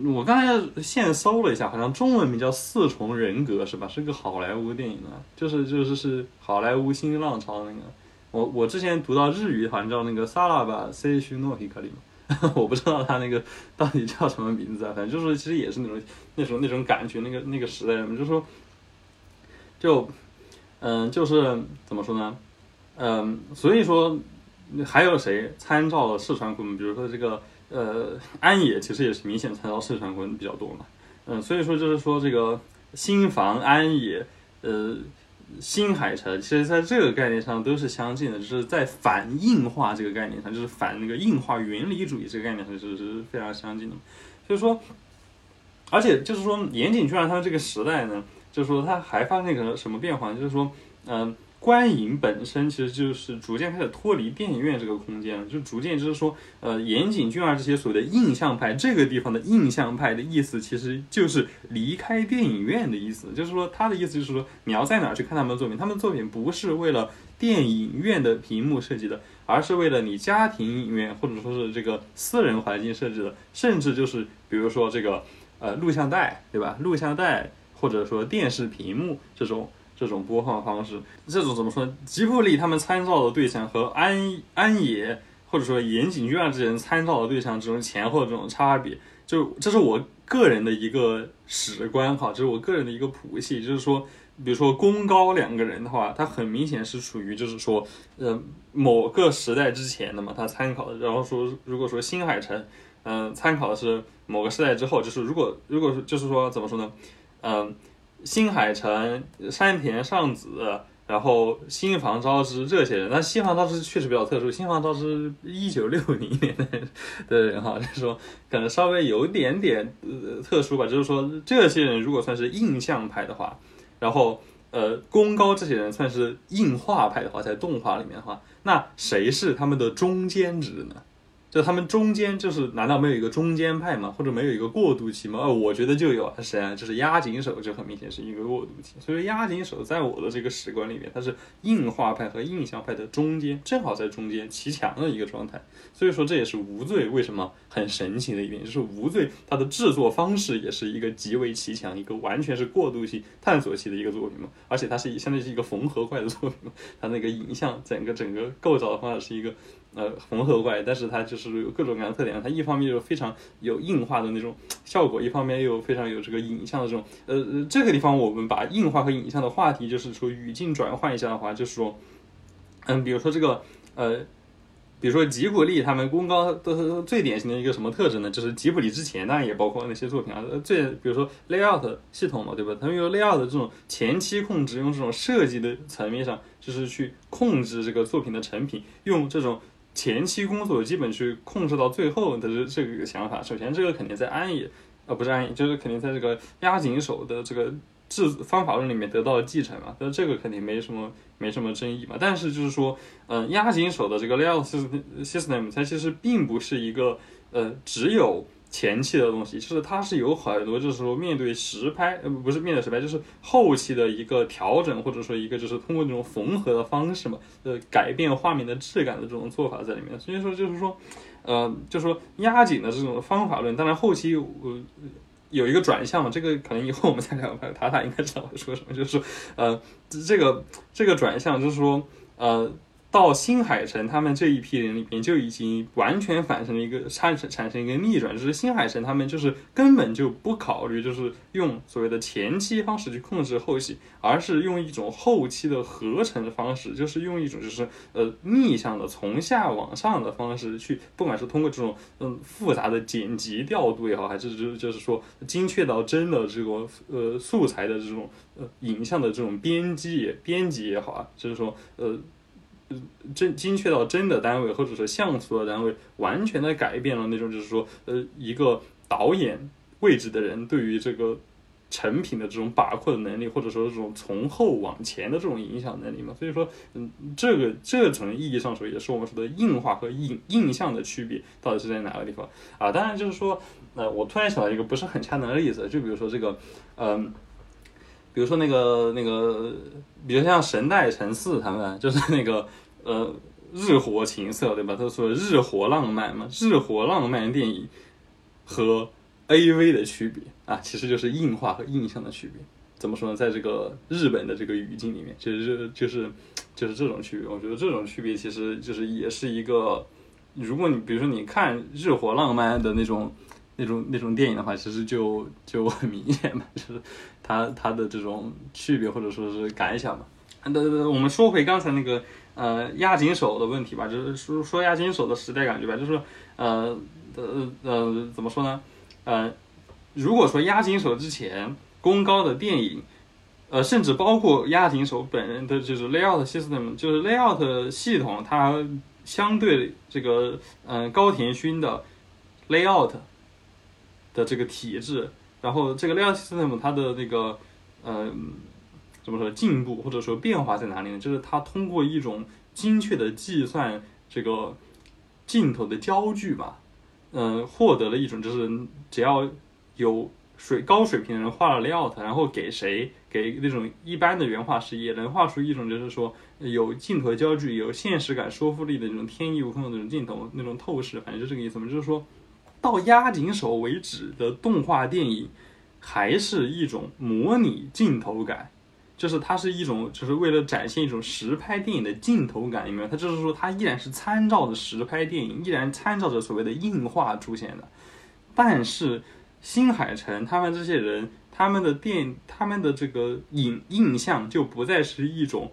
我刚才现搜了一下，好像中文名叫《四重人格》是吧？是个好莱坞电影啊，就是就是是好莱坞新浪潮那个。我我之前读到日语好像叫那个萨拉巴塞须诺皮卡里嘛，[laughs] 我不知道他那个到底叫什么名字啊，反正就是其实也是那种那种那种感觉，那个那个时代嘛，就说就嗯就是怎么说呢？嗯，所以说还有谁参照了四川昆？比如说这个呃安野，其实也是明显参照四川昆比较多嘛。嗯，所以说就是说这个新房安野呃。新海诚其实在这个概念上都是相近的，就是在反硬化这个概念上，就是反那个硬化原理主义这个概念上，是是非常相近的。所以说，而且就是说，岩井俊二他这个时代呢，就是说他还发生一个什么变化？就是说，嗯。观影本身其实就是逐渐开始脱离电影院这个空间了，就逐渐就是说，呃，岩井俊二这些所谓的印象派，这个地方的印象派的意思其实就是离开电影院的意思，就是说他的意思就是说，你要在哪去看他们的作品，他们的作品不是为了电影院的屏幕设计的，而是为了你家庭影院或者说是这个私人环境设置的，甚至就是比如说这个呃录像带，对吧？录像带或者说电视屏幕这种。这种播放方式，这种怎么说？吉卜力他们参照的对象和安安野或者说岩井俊二这些人参照的对象这种前后这种差别，就这是我个人的一个史观哈，这是我个人的一个谱系，就是说，比如说宫高两个人的话，他很明显是处于就是说，呃，某个时代之前的嘛，他参考的，然后说如果说新海诚，嗯，参考的是某个时代之后，就是如果如果就是说怎么说呢，嗯。新海诚、山田尚子，然后新房昭之这些人，那新房昭之确实比较特殊。新房昭之一九六零年的人哈，就是说可能稍微有点点呃特殊吧。就是说这些人如果算是印象派的话，然后呃宫高这些人算是硬画派的话，在动画里面的话，那谁是他们的中间值呢？就他们中间就是，难道没有一个中间派吗？或者没有一个过渡期吗？呃，我觉得就有啊，谁啊？就是押井守，就很明显是一个过渡期。所以押井守在我的这个史观里面，它是硬化派和印象派的中间，正好在中间骑墙的一个状态。所以说这也是无罪为什么很神奇的一点，就是无罪它的制作方式也是一个极为骑墙，一个完全是过渡期、探索期的一个作品嘛。而且它是相当于是一个缝合怪的作品嘛，它那个影像整个整个构造的话是一个。呃，缝合怪，但是它就是有各种各样的特点。它一方面又非常有硬化的那种效果，一方面又非常有这个影像的这种。呃，这个地方我们把硬化和影像的话题，就是说语境转换一下的话，就是说，嗯，比如说这个，呃，比如说吉卜力他们功高的最典型的一个什么特征呢？就是吉卜力之前当然也包括那些作品啊，最比如说 layout 系统嘛，对吧？他们用 layout 这种前期控制，用这种设计的层面上，就是去控制这个作品的成品，用这种。前期工作基本去控制到最后的这这个想法，首先这个肯定在安野，呃不是安野，就是肯定在这个押井守的这个制方法论里面得到了继承嘛，那这个肯定没什么没什么争议嘛。但是就是说，嗯，押井守的这个 layout system 它其实并不是一个呃只有。前期的东西，就是它是有很多，就是说面对实拍，呃，不是面对实拍，就是后期的一个调整，或者说一个就是通过这种缝合的方式嘛，呃，改变画面的质感的这种做法在里面。所以说就是说，呃，就说压紧的这种方法论，当然后期有有一个转向嘛，这个可能以后我们再聊吧。塔塔应该知道我说什么，就是，呃，这个这个转向就是说，呃。到新海诚他们这一批人里边，就已经完全反成了一个产生产生一个逆转，就是新海诚他们就是根本就不考虑，就是用所谓的前期方式去控制后期，而是用一种后期的合成的方式，就是用一种就是呃逆向的从下往上的方式去，不管是通过这种嗯复杂的剪辑调度也好，还是就就是说精确到真的这个呃素材的这种呃影像的这种编辑编辑也好啊，就是说呃。真精确到真的单位，或者说像素的单位，完全的改变了那种就是说，呃，一个导演位置的人对于这个成品的这种把控的能力，或者说这种从后往前的这种影响能力嘛。所以说，嗯，这个这种意义上说，也是我们说的硬化和印印象的区别到底是在哪个地方啊？当然就是说，呃，我突然想到一个不是很恰当的例子，就比如说这个，嗯。比如说那个那个，比如像神代陈四他们，就是那个呃日活情色，对吧？他说日活浪漫嘛，日活浪漫电影和 A V 的区别啊，其实就是硬化和印象的区别。怎么说呢？在这个日本的这个语境里面，就是就是就是这种区别。我觉得这种区别其实就是也是一个，如果你比如说你看日活浪漫的那种那种那种电影的话，其实就就很明显嘛，就是它它的这种区别或者说是感想嘛。对对对，我们说回刚才那个呃押井守的问题吧，就是说说押井守的时代感觉吧，就是呃呃呃怎么说呢？呃，如果说押井守之前功高的电影，呃，甚至包括押井守本人的就是 layout system，就是 layout 系统，它相对这个嗯、高田勋的 layout 的这个体制，然后这个 layout system 它的那个嗯。怎么说进步或者说变化在哪里呢？就是它通过一种精确的计算这个镜头的焦距吧，嗯，获得了一种就是只要有水高水平的人画了 layout，然后给谁给那种一般的原画师也能画出一种就是说有镜头焦距、有现实感、说服力的那种天衣无缝的那种镜头、那种透视，反正就这个意思嘛。就是说到压紧手为止的动画电影，还是一种模拟镜头感。就是它是一种，就是为了展现一种实拍电影的镜头感，有没有？它就是说，它依然是参照着实拍电影，依然参照着所谓的硬化出现的。但是新海诚他们这些人，他们的电，他们的这个影印象就不再是一种，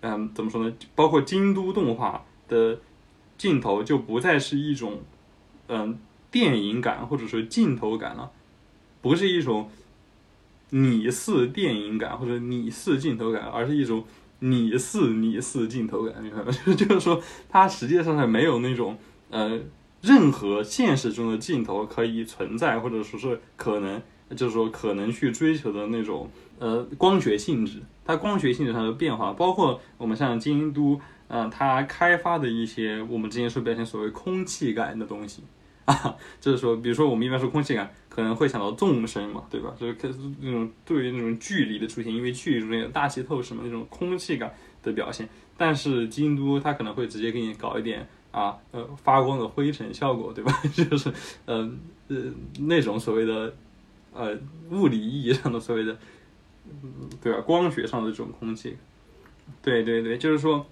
嗯，怎么说呢？包括京都动画的镜头就不再是一种，嗯，电影感或者说镜头感了，不是一种。拟似电影感或者拟似镜头感，而是一种拟似拟似镜头感，明白吗？就是说，它实际上是没有那种呃任何现实中的镜头可以存在，或者说是可能，就是说可能去追求的那种呃光学性质。它光学性质上的变化，包括我们像京都，呃，它开发的一些我们之前说表现所谓空气感的东西啊，就是说，比如说我们一般说空气感。可能会想到纵深嘛，对吧？就是那种对于那种距离的出现，因为距离中间有大气透视嘛，那种空气感的表现。但是京都它可能会直接给你搞一点啊呃发光的灰尘效果，对吧？[laughs] 就是呃呃那种所谓的呃物理意义上的所谓的对吧？光学上的这种空气，对对对，就是说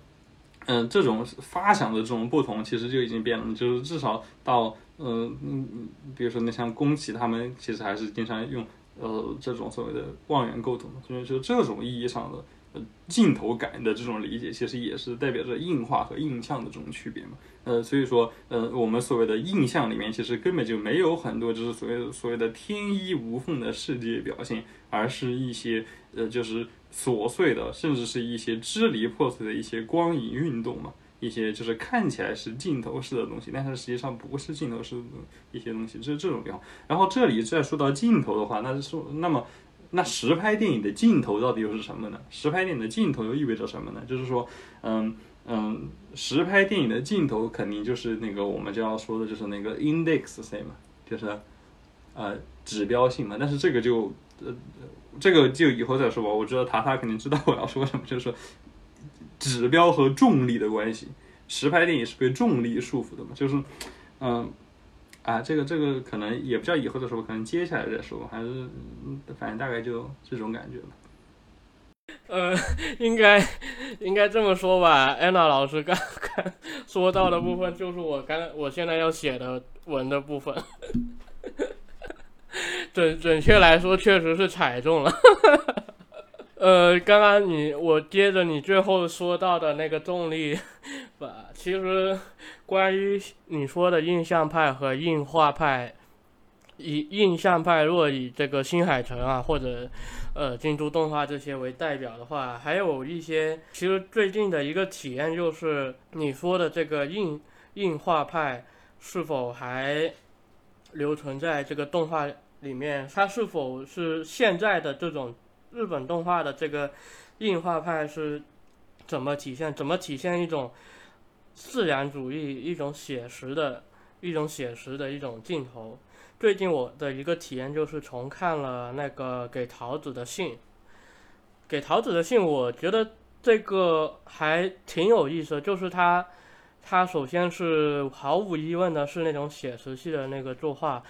嗯这种发响的这种不同，其实就已经变了，就是至少到。嗯嗯，比如说那像宫崎他们其实还是经常用呃这种所谓的望远构图，所以说这种意义上的呃镜头感的这种理解，其实也是代表着硬化和印象的这种区别嘛。呃，所以说呃我们所谓的印象里面，其实根本就没有很多就是所谓所谓的天衣无缝的世界表现，而是一些呃就是琐碎的，甚至是一些支离破碎的一些光影运动嘛。一些就是看起来是镜头式的东西，但是实际上不是镜头式的一些东西，就是这种地方。然后这里再说到镜头的话，那说那么那实拍电影的镜头到底又是什么呢？实拍电影的镜头又意味着什么呢？就是说，嗯嗯，实拍电影的镜头肯定就是那个我们就要说的就是那个 index C 嘛，就是呃指标性嘛。但是这个就呃这个就以后再说吧。我知道塔塔肯定知道我要说什么，就是说。指标和重力的关系，实拍电影是被重力束缚的嘛？就是，嗯，啊，这个这个可能也不叫以后再说，可能接下来再说，还是反正大概就这种感觉吧。呃，应该应该这么说吧，安娜老师刚刚说到的部分，就是我刚我现在要写的文的部分。[laughs] 准准确来说，确实是踩中了。呃，刚刚你我接着你最后说到的那个重力 [laughs] 吧，其实关于你说的印象派和硬化派，以印象派若以这个新海诚啊或者呃京都动画这些为代表的话，还有一些其实最近的一个体验就是你说的这个硬硬化派是否还留存在这个动画里面，它是否是现在的这种。日本动画的这个硬画派是怎么体现？怎么体现一种自然主义、一种写实的、一种写实的一种镜头？最近我的一个体验就是重看了那个《给桃子的信》。《给桃子的信》，我觉得这个还挺有意思的，就是它，它首先是毫无疑问的是那种写实系的那个作画，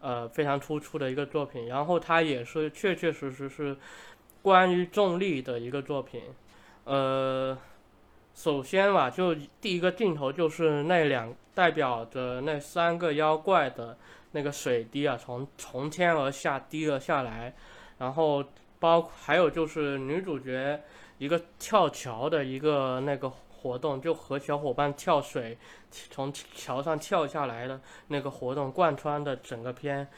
呃，非常突出的一个作品。然后它也是确确实实是关于重力的一个作品。呃，首先吧，就第一个镜头就是那两代表着那三个妖怪的那个水滴啊，从从天而下滴了下来，然后包还有就是女主角。一个跳桥的一个那个活动，就和小伙伴跳水，从桥上跳下来的那个活动贯穿的整个片。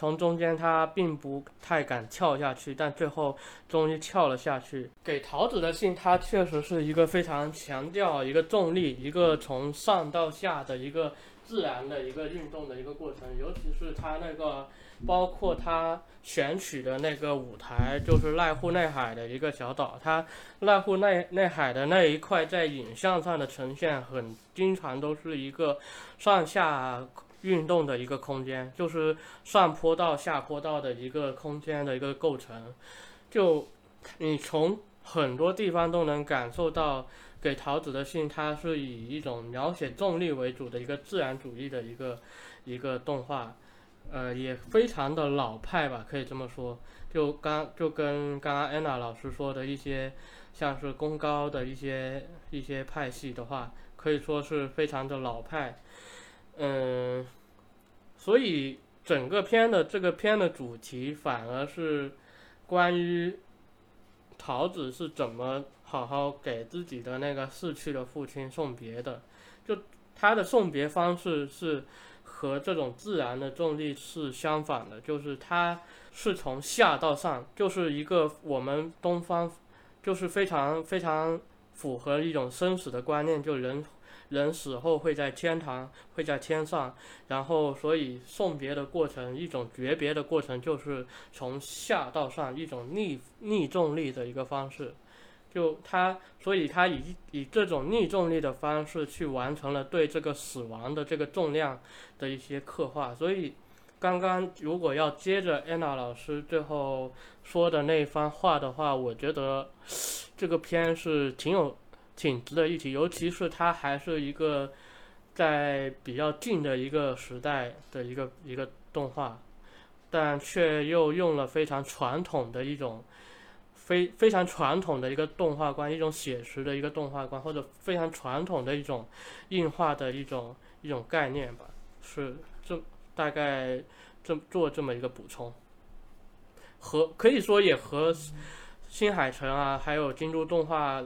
从中间他并不太敢跳下去，但最后终于跳了下去。给桃子的信，它确实是一个非常强调一个重力，一个从上到下的一个自然的一个运动的一个过程，尤其是他那个。包括他选取的那个舞台，就是濑户内海的一个小岛。它濑户内内海的那一块，在影像上的呈现，很经常都是一个上下运动的一个空间，就是上坡道、下坡道的一个空间的一个构成。就你从很多地方都能感受到，给桃子的信，它是以一种描写重力为主的一个自然主义的一个一个动画。呃，也非常的老派吧，可以这么说。就刚就跟刚刚安娜老师说的一些，像是功高的一些一些派系的话，可以说是非常的老派。所以整个片的这个片的主题反而是关于桃子是怎么好好给自己的那个逝去的父亲送别的。就他的送别方式是。和这种自然的重力是相反的，就是他是从下到上，就是一个我们东方，就是非常非常符合一种生死的观念，就人人死后会在天堂，会在天上，然后所以送别的过程，一种诀别的过程，就是从下到上，一种逆逆重力的一个方式。就他，所以他以以这种逆重力的方式去完成了对这个死亡的这个重量的一些刻画。所以，刚刚如果要接着安娜老师最后说的那番话的话，我觉得这个片是挺有挺值得一提，尤其是它还是一个在比较近的一个时代的一个一个动画，但却又用了非常传统的一种。非非常传统的一个动画观，一种写实的一个动画观，或者非常传统的一种硬化的一种一种概念吧，是这大概这做这么一个补充，和可以说也和新海诚啊，还有京都动画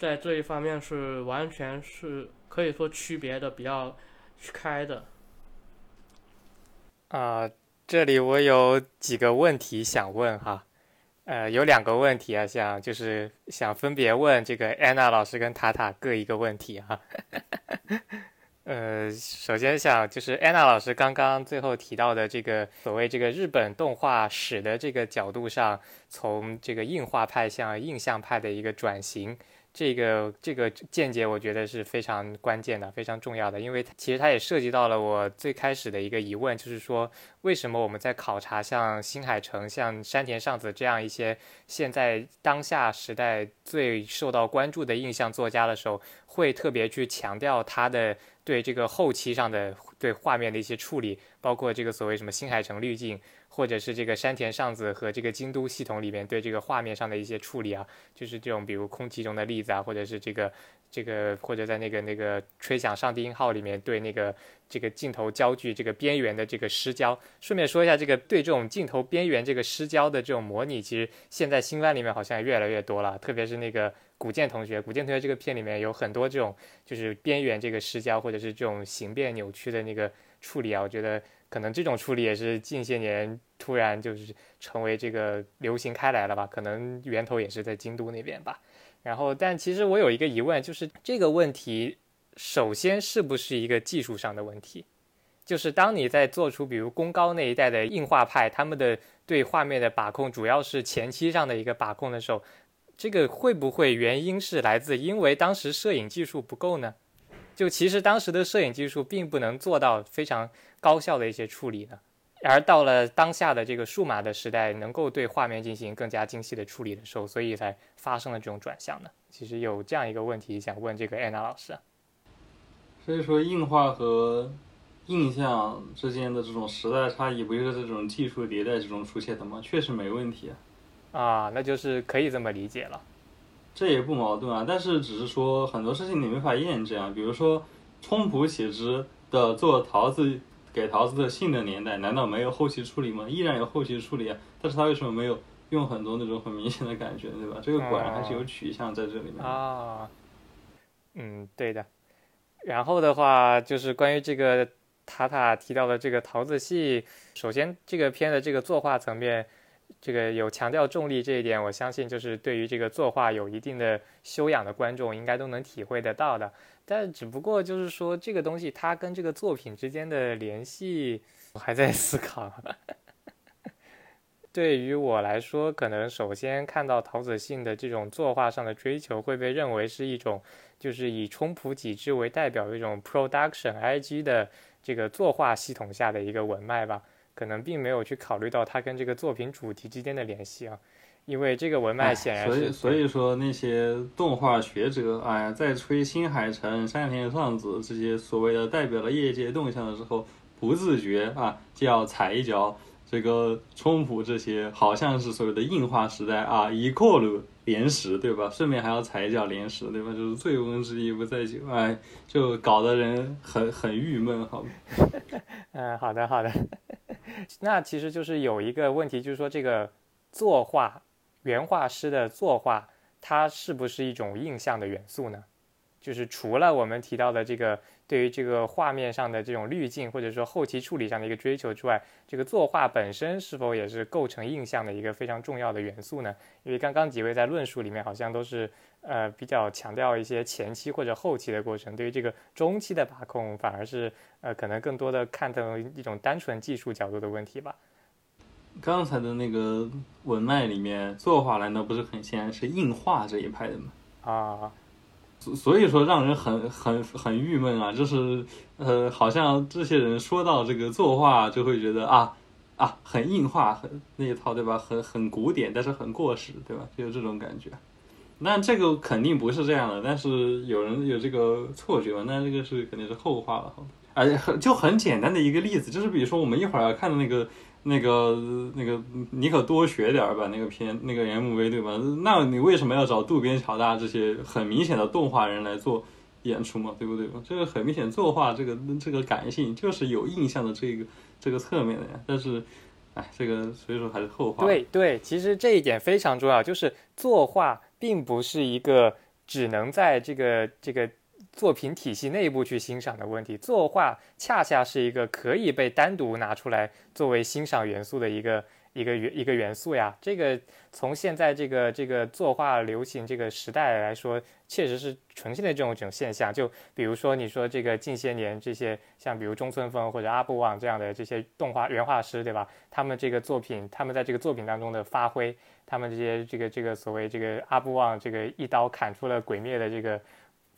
在这一方面是完全是可以说区别的比较开的。啊，这里我有几个问题想问哈。呃，有两个问题啊，想就是想分别问这个安娜老师跟塔塔各一个问题哈。[laughs] 呃，首先想就是安娜老师刚刚最后提到的这个所谓这个日本动画史的这个角度上，从这个硬化派向印象派的一个转型。这个这个见解，我觉得是非常关键的，非常重要的，因为其实它也涉及到了我最开始的一个疑问，就是说，为什么我们在考察像新海诚、像山田尚子这样一些现在当下时代最受到关注的印象作家的时候，会特别去强调他的对这个后期上的对画面的一些处理，包括这个所谓什么新海诚滤镜。或者是这个山田尚子和这个京都系统里面对这个画面上的一些处理啊，就是这种比如空气中的粒子啊，或者是这个这个或者在那个那个吹响上帝音号里面对那个这个镜头焦距这个边缘的这个失焦。顺便说一下，这个对这种镜头边缘这个失焦的这种模拟，其实现在新番里面好像越来越多了。特别是那个古剑同学，古剑同学这个片里面有很多这种就是边缘这个失焦或者是这种形变扭曲的那个处理啊，我觉得。可能这种处理也是近些年突然就是成为这个流行开来了吧？可能源头也是在京都那边吧。然后，但其实我有一个疑问，就是这个问题首先是不是一个技术上的问题？就是当你在做出比如宫高那一代的硬画派，他们的对画面的把控主要是前期上的一个把控的时候，这个会不会原因是来自因为当时摄影技术不够呢？就其实当时的摄影技术并不能做到非常。高效的一些处理的？而到了当下的这个数码的时代，能够对画面进行更加精细的处理的时候，所以才发生了这种转向呢？其实有这样一个问题想问这个安娜老师。所以说，硬化和印象之间的这种时代差异，不就是这种技术迭代之中出现的吗？确实没问题啊。啊，那就是可以这么理解了。这也不矛盾啊，但是只是说很多事情你没法验证啊。比如说，冲谱写之的做桃子。给桃子的信的年代，难道没有后期处理吗？依然有后期处理啊，但是他为什么没有用很多那种很明显的感觉，对吧？这个果然还是有取向在这里面啊。嗯，对的。然后的话，就是关于这个塔塔提到的这个桃子戏，首先这个片的这个作画层面，这个有强调重力这一点，我相信就是对于这个作画有一定的修养的观众应该都能体会得到的。但只不过就是说，这个东西它跟这个作品之间的联系，我还在思考。对于我来说，可能首先看到陶子信的这种作画上的追求，会被认为是一种，就是以冲浦几之为代表的一种 production IG 的这个作画系统下的一个文脉吧，可能并没有去考虑到它跟这个作品主题之间的联系啊。因为这个文脉显然是，所以所以说那些动画学者，哎呀，在吹新海诚、山田尚子这些所谓的代表了业界动向的时候，不自觉啊就要踩一脚。这个冲普这些好像是所谓的硬化时代啊，equal 连石，对吧？顺便还要踩一脚连石，对吧？就是醉翁之意不在酒，哎，就搞得人很很郁闷，好吗？[laughs] 嗯，好的好的。[laughs] 那其实就是有一个问题，就是说这个作画。原画师的作画，它是不是一种印象的元素呢？就是除了我们提到的这个对于这个画面上的这种滤镜，或者说后期处理上的一个追求之外，这个作画本身是否也是构成印象的一个非常重要的元素呢？因为刚刚几位在论述里面好像都是呃比较强调一些前期或者后期的过程，对于这个中期的把控反而是呃可能更多的看成一种单纯技术角度的问题吧。刚才的那个文脉里面，作画难道不是很显然是硬画这一派的吗？啊，所以说让人很很很郁闷啊，就是呃，好像这些人说到这个作画，就会觉得啊啊很硬化，很那一套对吧？很很古典，但是很过时，对吧？就有这种感觉。那这个肯定不是这样的，但是有人有这个错觉嘛？那这个是肯定是后话了，而且很就很简单的一个例子，就是比如说我们一会儿要看的那个。那个那个，你可多学点儿吧，那个片那个 MV 对吧？那你为什么要找渡边乔大这些很明显的动画人来做演出嘛？对不对吧？这个很明显，作画这个这个感性就是有印象的这个这个侧面的呀。但是，哎，这个所以说还是后话。对对，其实这一点非常重要，就是作画并不是一个只能在这个这个。作品体系内部去欣赏的问题，作画恰恰是一个可以被单独拿出来作为欣赏元素的一个一个元一个元素呀。这个从现在这个这个作画流行这个时代来说，确实是呈现的这种这种现象。就比如说你说这个近些年这些像比如中村风或者阿布旺这样的这些动画原画师，对吧？他们这个作品，他们在这个作品当中的发挥，他们这些这个这个所谓这个阿布旺这个一刀砍出了鬼灭的这个。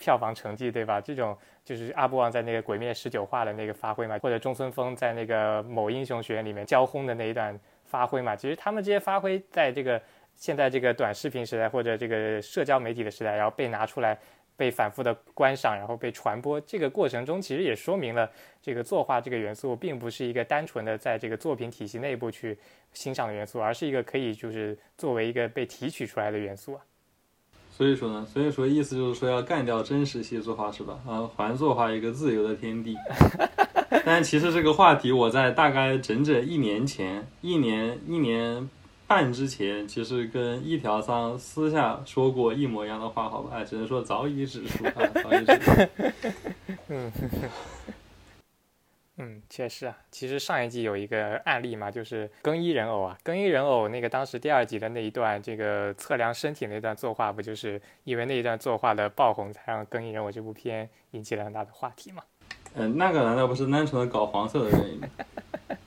票房成绩对吧？这种就是阿布旺在那个《鬼灭十九话》的那个发挥嘛，或者中村峰在那个某英雄学院里面交轰的那一段发挥嘛。其实他们这些发挥，在这个现在这个短视频时代或者这个社交媒体的时代，然后被拿出来，被反复的观赏，然后被传播，这个过程中其实也说明了这个作画这个元素并不是一个单纯的在这个作品体系内部去欣赏的元素，而是一个可以就是作为一个被提取出来的元素啊。所以说呢，所以说意思就是说要干掉真实系作画是吧？啊，还作画一个自由的天地。[laughs] 但其实这个话题我在大概整整一年前，一年一年半之前，其实跟一条桑私下说过一模一样的话，好吧？哎，只能说早已指出啊，早已指出。[laughs] 嗯。嗯，确实啊。其实上一季有一个案例嘛，就是更衣人偶啊，更衣人偶那个当时第二集的那一段，这个测量身体那段作画，不就是因为那一段作画的爆红，才让更衣人偶这部片引起了很大的话题嘛？嗯，那个难道不是单纯的搞黄色的原因？[laughs]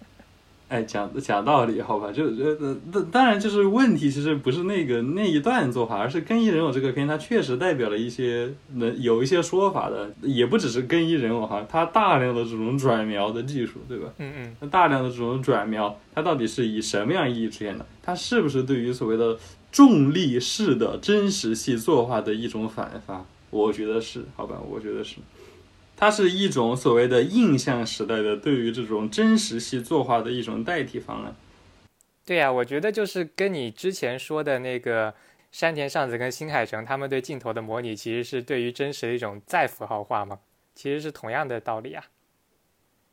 哎，讲讲道理，好吧，就呃，当当然就是问题，其实不是那个那一段做法，而是《更衣人偶》这个片，它确实代表了一些能有一些说法的，也不只是更衣人偶哈，它大量的这种转描的技术，对吧？嗯嗯，那大量的这种转描，它到底是以什么样意义出现的？它是不是对于所谓的重力式的真实系作画的一种反发？我觉得是，好吧，我觉得是。它是一种所谓的印象时代的对于这种真实系作画的一种代替方案。对呀、我觉得就是跟你之前说的那个山田尚子跟新海诚他们对镜头的模拟，其实是对于真实的一种再符号化嘛，其实是同样的道理啊。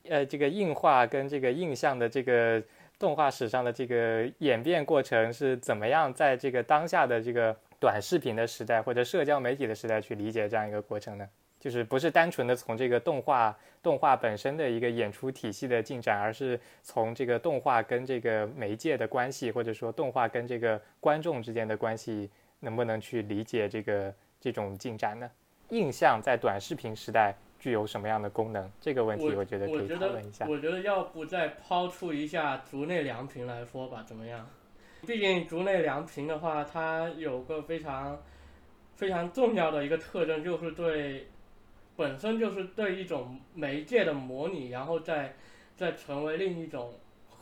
呃，这个硬化跟这个印象的这个动画史上的这个演变过程是怎么样，在这个当下的这个短视频的时代或者社交媒体的时代去理解这样一个过程呢？就是不是单纯的从这个动画动画本身的一个演出体系的进展，而是从这个动画跟这个媒介的关系，或者说动画跟这个观众之间的关系，能不能去理解这个这种进展呢？印象在短视频时代具有什么样的功能？这个问题我觉得可以讨论一下。我觉得要不再抛出一下竹内良平来说吧，怎么样？毕竟竹内良平的话，他有个非常非常重要的一个特征，就是对本身就是对一种媒介的模拟，然后再再成为另一种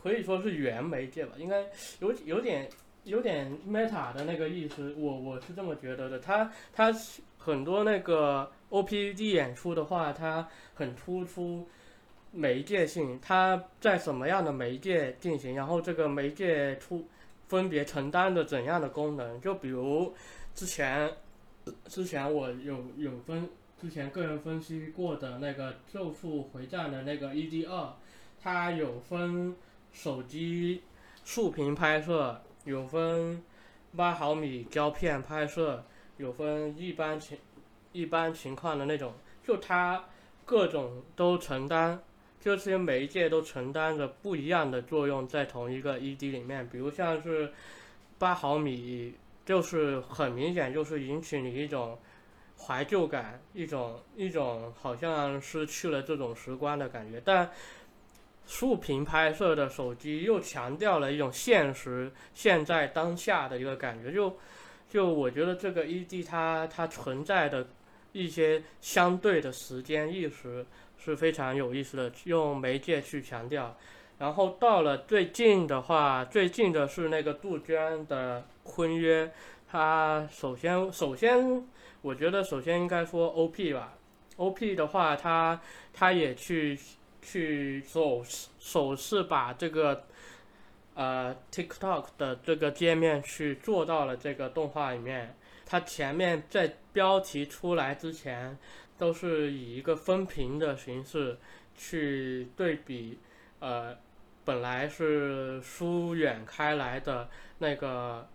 可以说是原媒介吧，应该有有点有点 meta 的那个意思，我我是这么觉得的。它它很多那个 OPD 演出的话，它很突出媒介性，它在什么样的媒介进行，然后这个媒介出分别承担着怎样的功能。就比如之前之前我有有分之前个人分析过的那个《咒术回战》的那个 ED 二，它有分手机竖屏拍摄，有分八毫米胶片拍摄，有分一般情一般情况的那种，就它各种都承担，就这些媒介都承担着不一样的作用在同一个 ED 里面。比如像是八毫米，就是很明显就是引起你一种怀旧感，一种一种好像失去了这种时光的感觉，但。竖屏拍摄的手机又强调了一种现实、现在当下的一个感觉，就就我觉得这个 ED 它它存在的一些相对的时间意识是非常有意思的，用媒介去强调。然后到了最近的话，最近的是那个杜鹃的婚约，它首先首先我觉得首先应该说 OP 吧，OP 的话它它也去去首首次把这个呃 TikTok 的这个界面去做到了这个动画里面。它前面在标题出来之前，都是以一个分屏的形式去对比，呃，本来是疏远开来的那个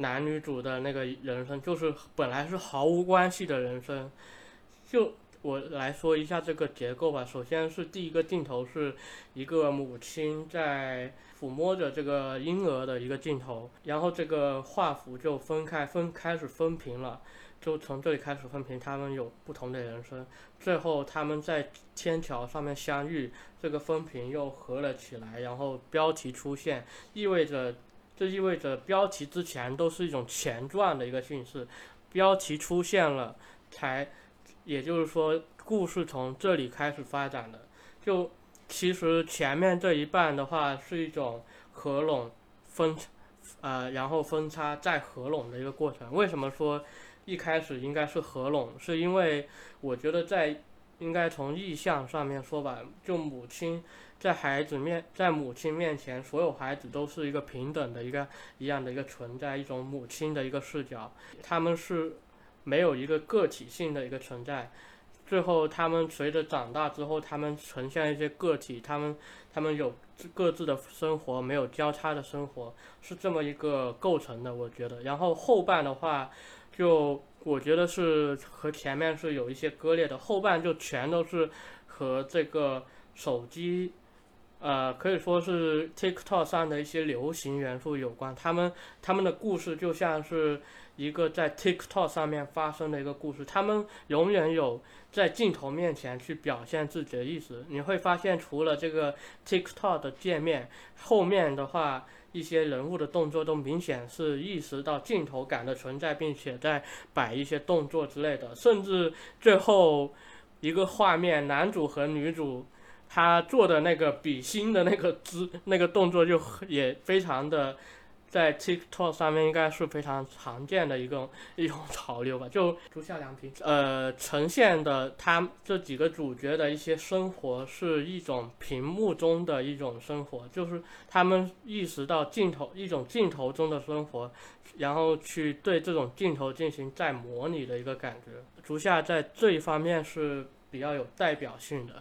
男女主的那个人生，就是本来是毫无关系的人生，就我来说一下这个结构吧。首先是第一个镜头是一个母亲在抚摸着这个婴儿的一个镜头，然后这个画幅就分开分开始分屏了，就从这里开始分屏，他们有不同的人生。最后他们在天桥上面相遇，这个分屏又合了起来，然后标题出现，意味着这意味着标题之前都是一种前传的一个形式，标题出现了才。也就是说，故事从这里开始发展的。就其实前面这一半的话是一种合拢分，呃，然后分叉再合拢的一个过程。为什么说一开始应该是合拢？是因为我觉得在应该从意象上面说吧，就母亲在孩子面在母亲面前，所有孩子都是一个平等的一个一样的一个存在，一种母亲的一个视角，他们是。没有一个个体性的一个存在，最后他们随着长大之后，他们呈现一些个体，他们他们有各自的生活，没有交叉的生活，是这么一个构成的，我觉得。然后后半的话，就我觉得是和前面是有一些割裂的，后半就全都是和这个手机呃，可以说是 TikTok 上的一些流行元素有关。他们他们的故事就像是一个在 TikTok 上面发生的一个故事，他们永远有在镜头面前去表现自己的意思。你会发现，除了这个 TikTok 的界面，后面的话。一些人物的动作都明显是意识到镜头感的存在，并且在摆一些动作之类的，甚至最后一个画面，男主和女主他做的那个比心的那个姿那个动作就也非常的。在 TikTok 上面应该是非常常见的一个一种潮流吧，就竹下凉皮，呃，呈现的他这几个主角的一些生活是一种屏幕中的一种生活，就是他们意识到镜头一种镜头中的生活，然后去对这种镜头进行再模拟的一个感觉。竹下在这一方面是比较有代表性的。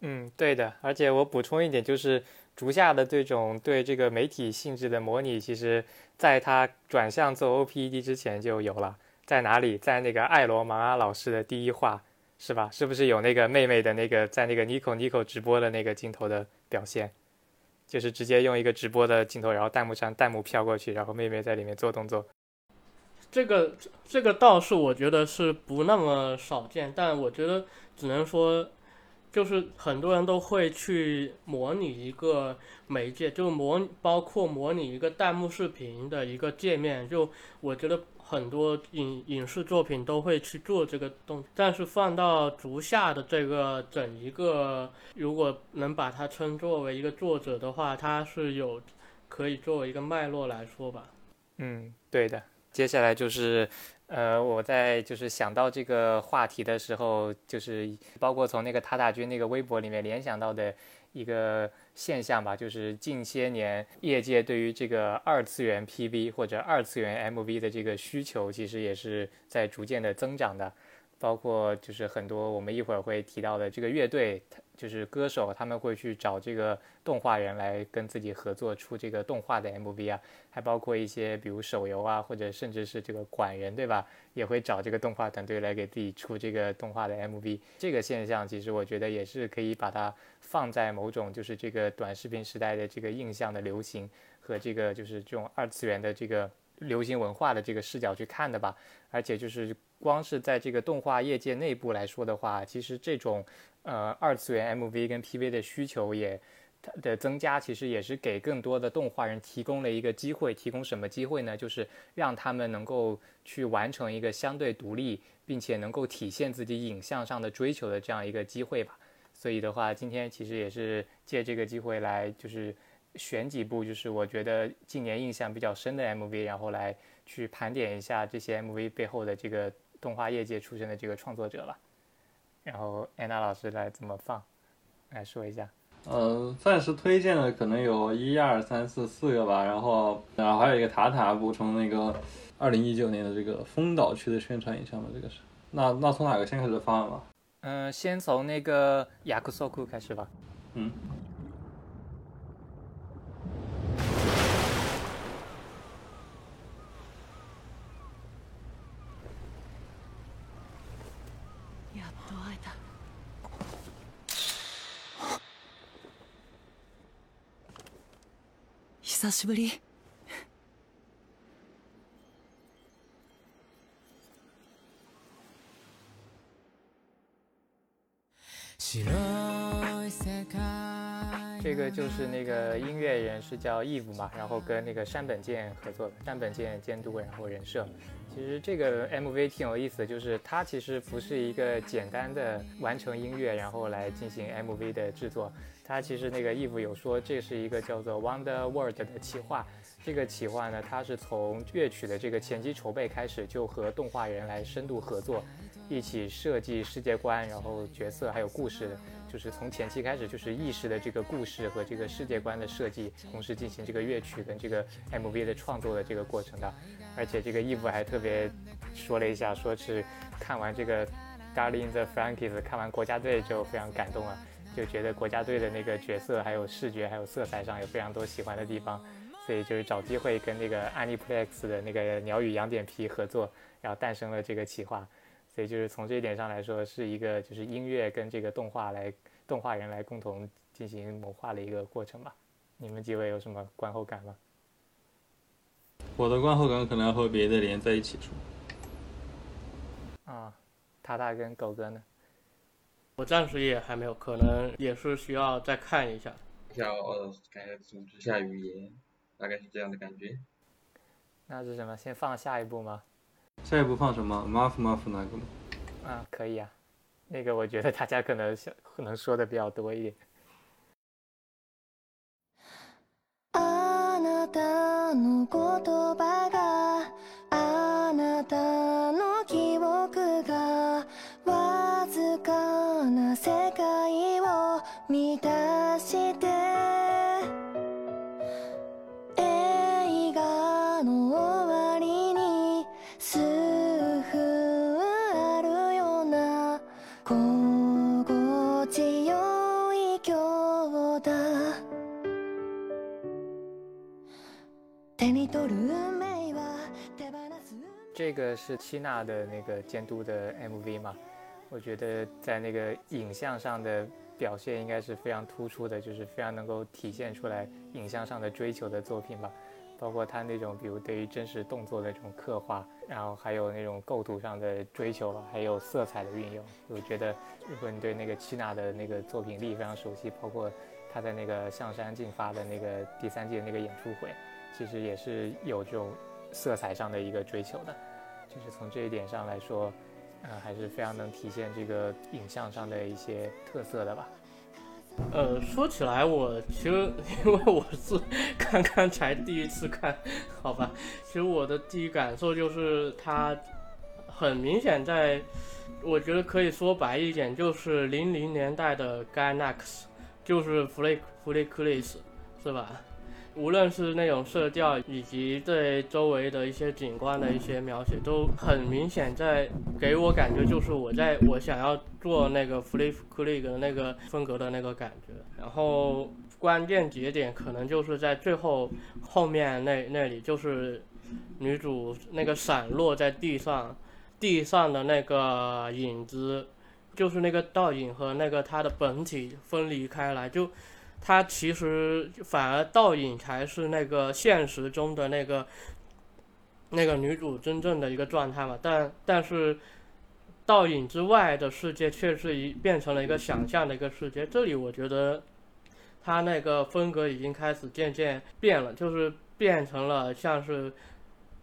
嗯，对的，而且我补充一点就是。竹下的这种对这个媒体性质的模拟，其实在他转向做 OPED 之前就有了。在哪里？在那个艾罗芒阿老师的第一话，是吧？是不是有那个妹妹的那个在那个 Nico Nico 直播的那个镜头的表现？就是直接用一个直播的镜头，然后弹幕上弹幕飘过去，然后妹妹在里面做动作。这个这个倒是我觉得是不那么少见，但我觉得只能说。就是很多人都会去模拟一个媒介，就模包括模拟一个弹幕视频的一个界面。就我觉得很多影影视作品都会去做这个动，但是放到足下的这个整一个，如果能把它称作为一个作者的话，它是有可以作为一个脉络来说吧。嗯，对的。接下来就是。呃，我在就是想到这个话题的时候，就是包括从那个塔塔君那个微博里面联想到的一个现象吧，就是近些年业界对于这个二次元 PV 或者二次元 MV 的这个需求，其实也是在逐渐的增长的。包括就是很多我们一会儿会提到的这个乐队，就是歌手，他们会去找这个动画人来跟自己合作出这个动画的 MV 啊，还包括一些比如手游啊，或者甚至是这个管人，对吧？也会找这个动画团队来给自己出这个动画的 MV。这个现象其实我觉得也是可以把它放在某种就是这个短视频时代的这个印象的流行和这个就是这种二次元的这个流行文化的这个视角去看的吧，而且就是。光是在这个动画业界内部来说的话，其实这种呃二次元 MV 跟 PV 的需求也它的增加，其实也是给更多的动画人提供了一个机会。提供什么机会呢？就是让他们能够去完成一个相对独立，并且能够体现自己影像上的追求的这样一个机会吧。所以的话，今天其实也是借这个机会来，就是选几部就是我觉得近年印象比较深的 MV，然后来去盘点一下这些 MV 背后的这个。动画业界出身的这个创作者了，然后安娜老师来怎么放，来说一下。呃，暂时推荐的可能有一二三四四个吧，然后然后还有一个塔塔补充那个二零一九年的这个丰岛区的宣传影像吧，这个是。那那从哪个先开始放吧？嗯，先从那个雅克索库开始吧。嗯。久しぶり这个就是那个音乐人是叫 Eve 嘛，然后跟那个山本健合作的，山本健监督，然后人设。其实这个 MV 挺有意思的，就是它其实不是一个简单的完成音乐然后来进行 MV 的制作。 它其实那个 Eve 有说，这是一个叫做 Wonder World 的企划。这个企划呢，它是从乐曲的这个前期筹备开始，就和动画人来深度合作，一起设计世界观，然后角色还有故事，就是从前期开始就是意识的这个故事和这个世界观的设计，同时进行这个乐曲跟这个 MV 的创作的这个过程的。而且这个 Eve 还特别说了一下，说是看完这个 Darling the Frankies，看完国家队就非常感动了。就觉得国家队的那个角色，还有视觉，还有色彩上有非常多喜欢的地方，所以就是找机会跟那个 Aniplex 的那个鸟语羊点皮合作，然后诞生了这个企划。所以就是从这一点上来说，是一个就是音乐跟这个动画来动画人来共同进行谋划的一个过程吧。你们几位有什么观后感吗？我的观后感可能要和别的连在一起说。啊，塔塔跟狗哥呢？我暂时也还没有，可能也是需要再看一下。要呃改组织下语言，大概是这样的感觉。那是什么？先放下一步吗？下一步放什么？muff muff 那个吗？啊，可以啊。那个我觉得大家可能想可能说的比较多一点。あなたの言葉があなたの記憶がわずか な世界を満たして映画の終わりに数分あるような心地よい今日だ手に取る運命は手放す这个是七娜的那个监督的 MV 嘛？ 我觉得在那个影像上的表现应该是非常突出的，就是非常能够体现出来影像上的追求的作品吧。包括他那种，比如对于真实动作的这种刻画，然后还有那种构图上的追求，还有色彩的运用。我觉得，如果你对那个七娜的那个作品力非常熟悉，包括他在那个象山进发的那个第三季的那个演出会，其实也是有这种色彩上的一个追求的。就是从这一点上来说，呃，还是非常能体现这个影像上的一些特色的吧。呃，说起来，我其实 [laughs] 因为我是刚刚才第一次看，好吧，其实我的第一感受就是它很明显在，我觉得可以说白一点，就是零零年代的 Gainax，就是弗雷弗雷克利斯，是吧？无论是那种色调，以及对周围的一些景观的一些描写，都很明显在给我感觉，就是我在我想要做那个 Flip Click 的那个风格的那个感觉。然后关键节点可能就是在最后后面那那里，就是女主那个散落在地上，地上的那个影子，就是那个倒影和那个它的本体分离开来，就。它其实反而倒影才是那个现实中的那个那个女主真正的一个状态嘛，但但是倒影之外的世界却是一变成了一个想象的一个世界。这里我觉得它那个风格已经开始渐渐变了，就是变成了像是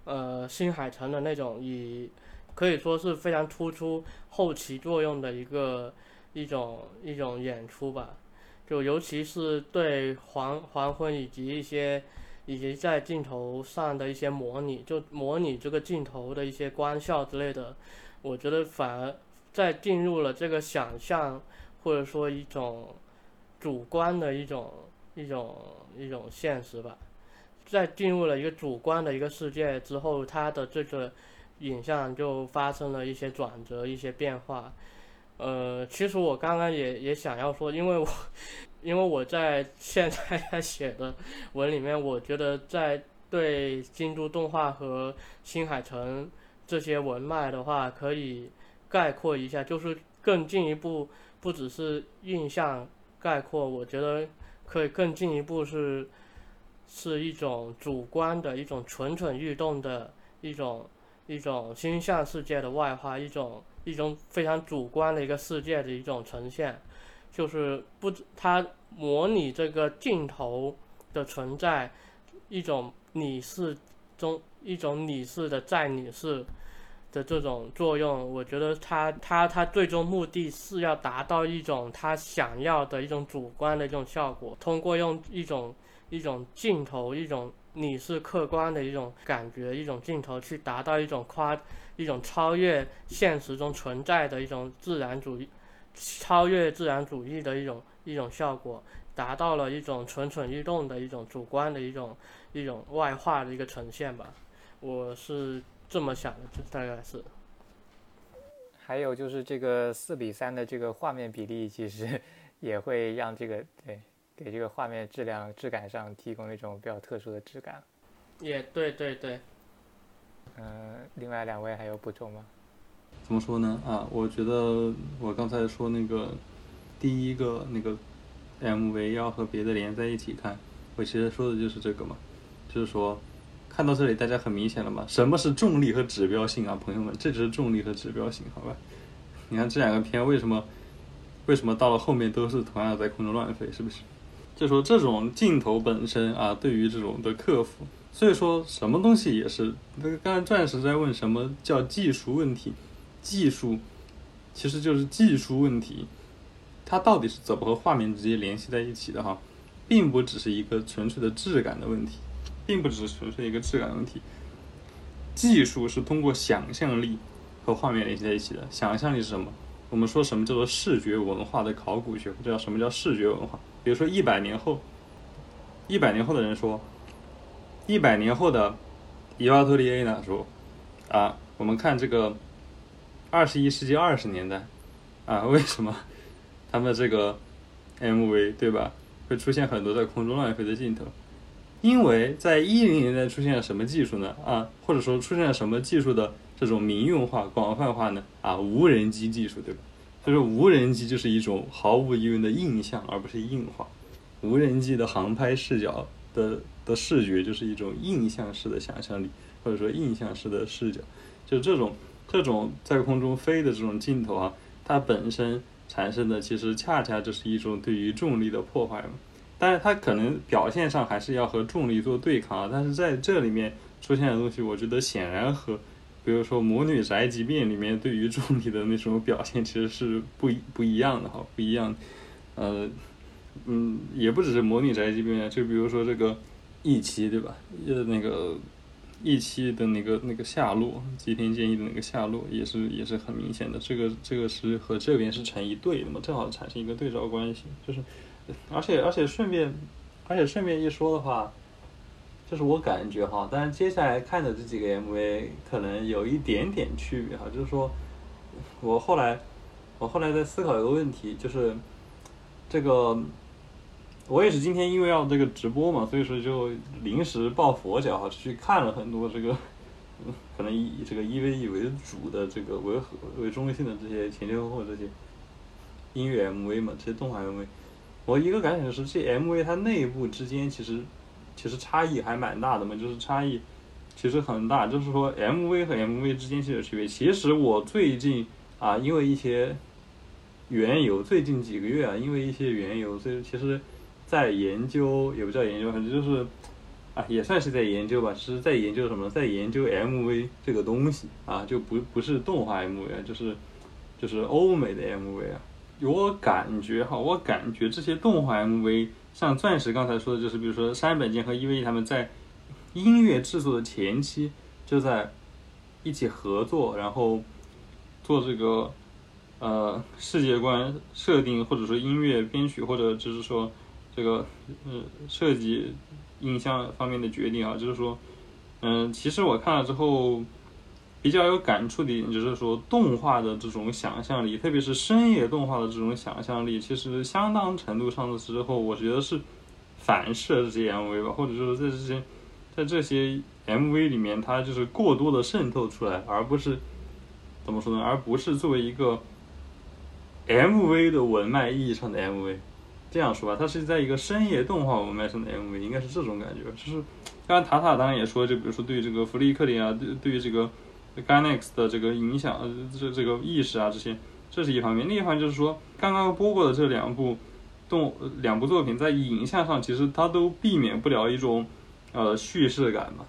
呃新海诚的那种以可以说是非常突出后期作用的一个一种一种演出吧。就尤其是对黄黄昏以及一些以及在镜头上的一些模拟，就模拟这个镜头的一些光效之类的，我觉得反而在进入了这个想象或者说一种主观的一种一种一种现实吧，在进入了一个主观的一个世界之后，它的这个影像就发生了一些转折，一些变化。呃，其实我刚刚也也想要说，因为我，因为我在现在在写的文里面，我觉得在对京都动画和新海诚这些文脉的话，可以概括一下，就是更进一步，不只是印象概括，我觉得可以更进一步是是一种主观的一种蠢蠢欲动的一种一种心象世界的外化，一种。一种非常主观的一个世界的一种呈现，就是不，它模拟这个镜头的存在，一种拟视中一种拟视的在拟视的这种作用，我觉得它它它最终目的是要达到一种他想要的一种主观的一种效果，通过用一种一种镜头一种你是客观的一种感觉，一种镜头去达到一种夸。一种超越现实中存在的一种自然主义，超越自然主义的一种一种效果，达到了一种蠢蠢欲动的一种主观的一种一种外化的一个呈现吧，我是这么想的，这大概是。还有就是这个四比三的这个画面比例，其实也会让这个对给这个画面质量质感上提供一种比较特殊的质感。也对对对。嗯，另外两位还有补充吗？怎么说呢？啊，我觉得我刚才说那个第一个那个 MV 要和别的连在一起看，我其实说的就是这个嘛，就是说，看到这里大家很明显了嘛，什么是重力和指标性啊，朋友们，这只是重力和指标性，好吧？你看这两个片为什么为什么到了后面都是同样在空中乱飞，是不是？就说这种镜头本身啊，对于这种的克服，所以说什么东西也是，那个刚才钻石在问什么叫技术问题，技术其实就是技术问题，它到底是怎么和画面直接联系在一起的哈，并不只是一个纯粹的质感的问题，并不只是纯粹一个质感的问题，技术是通过想象力和画面联系在一起的，想象力是什么？我们说什么叫做视觉文化的考古学，或者叫什么叫视觉文化？比如说一百年后，一百年后的人说，一百年后的伊瓦托里埃纳说，啊，我们看这个二十一世纪二十年代，啊，为什么他们这个 MV 对吧，会出现很多在空中乱飞的镜头？因为在一零年代出现了什么技术呢？啊，或者说出现了什么技术的这种民用化、广泛化呢？啊，无人机技术，对吧？就是，无人机就是一种毫无疑问的印象，而不是硬化。无人机的航拍视角的的视觉就是一种印象式的想象力，或者说印象式的视角。就这种这种在空中飞的这种镜头啊，它本身产生的其实恰恰就是一种对于重力的破坏嘛。但是它可能表现上还是要和重力做对抗啊。但是在这里面出现的东西，我觉得显然和。比如说《魔女宅急便》里面对于重力的那种表现，[laughs] 其实是不不一样的哈，不一样。呃，嗯，也不只是《魔女宅急便》，就比如说这个《一期》对吧？呃，那个《一期》的那个那个下落，吉田健一的那个下落，也是也是很明显的。这个这个是和这边是成一对的嘛，正好产生一个对照关系。就是，而且而且顺便，而且顺便一说的话。就是我感觉哈，但是接下来看的这几个 MV 可能有一点点区别哈，就是说，我后来我后来在思考一个问题，就是这个我也是今天因为要这个直播嘛，所以说就临时抱佛脚哈，去看了很多这个可能以这个 EVE 为主的这个为和为中心的这些前前后后这些音乐 MV 嘛，这些动画 MV，我一个感想是，这 MV 它内部之间其实。其实差异还蛮大的嘛，就是差异其实很大。就是说，MV 和 MV 之间是有区别。其实我最近啊，因为一些缘由，最近几个月啊，因为一些缘由，所以其实，在研究也不叫研究，反正就是啊，也算是在研究吧。是在研究什么？在研究 MV 这个东西啊，就不不是动画 MV 啊，就是就是欧美的 MV 啊。我感觉哈，我感觉这些动画 MV。像钻石刚才说的，就是比如说山本健和 EVE 他们在音乐制作的前期就在一起合作，然后做这个呃世界观设定，或者说音乐编曲，或者就是说这个呃设计影像方面的决定啊，就是说嗯，其实我看了之后。比较有感触的一点就是说，动画的这种想象力，特别是深夜动画的这种想象力，其实相当程度上的时候，我觉得是反射这些 MV 吧，或者说在这些在这些 MV 里面，它就是过多的渗透出来，而不是怎么说呢？而不是作为一个 MV 的文脉意义上的 MV。这样说吧，它是在一个深夜动画文脉上的 MV，应该是这种感觉。就是刚刚塔塔当然也说，就比如说对于这个弗利克林啊，对对于这个。Ganex 的这个影响，这这个意识啊，这些，这是一方面。另一方面就是说，刚刚播过的这两部动两部作品，在影像上其实它都避免不了一种呃叙事感嘛，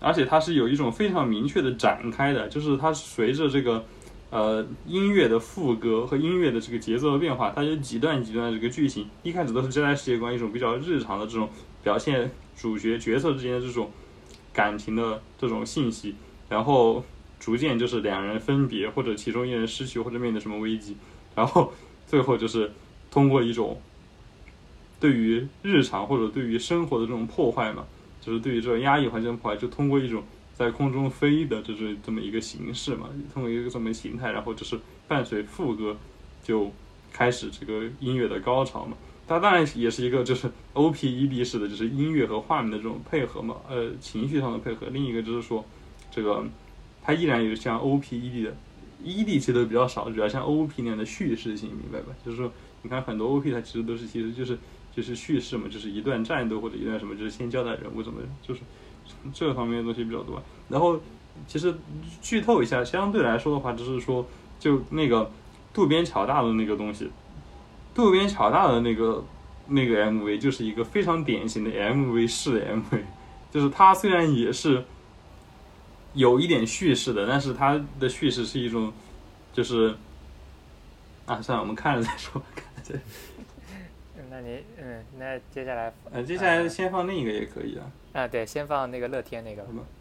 而且它是有一种非常明确的展开的，就是它随着这个呃音乐的副歌和音乐的这个节奏的变化，它有几段几段这个剧情，一开始都是交代世界观一种比较日常的这种表现主角角色之间的这种感情的这种信息，然后。逐渐就是两人分别，或者其中一人失去，或者面临什么危机，然后 [laughs] 最后就是通过一种对于日常或者对于生活的这种破坏嘛，就是对于这种压抑环境破坏，就通过一种在空中飞的这种这么一个形式嘛，通过一个这么形态，然后就是伴随副歌就开始这个音乐的高潮嘛。它当然也是一个就是 O P E D 式的，就是音乐和画面的这种配合嘛，呃，情绪上的配合。另一个就是说这个。它依然有像 O P E D 的，E D 其实都比较少，主要像 O P 那样的叙事性，明白吧？就是说你看很多 OP 它其实都是其实就是就是叙事嘛，就是一段战斗或者一段什么，就是先交代人物怎么，就是这方面的东西比较多。然后其实剧透一下，相对来说的话，就是说就那个渡边乔大的那个东西，渡边乔大的那个那个 MV 就是一个非常典型的 MV 式 MV，就是它虽然也是有一点叙事的，但是它的叙事是一种就是啊，算了，我们看着再说。[laughs] 看着再[laughs] 嗯那你嗯，那接下来呃，接下来先放另一个也可以啊。啊，对，先放那个乐天那个好。吧[laughs]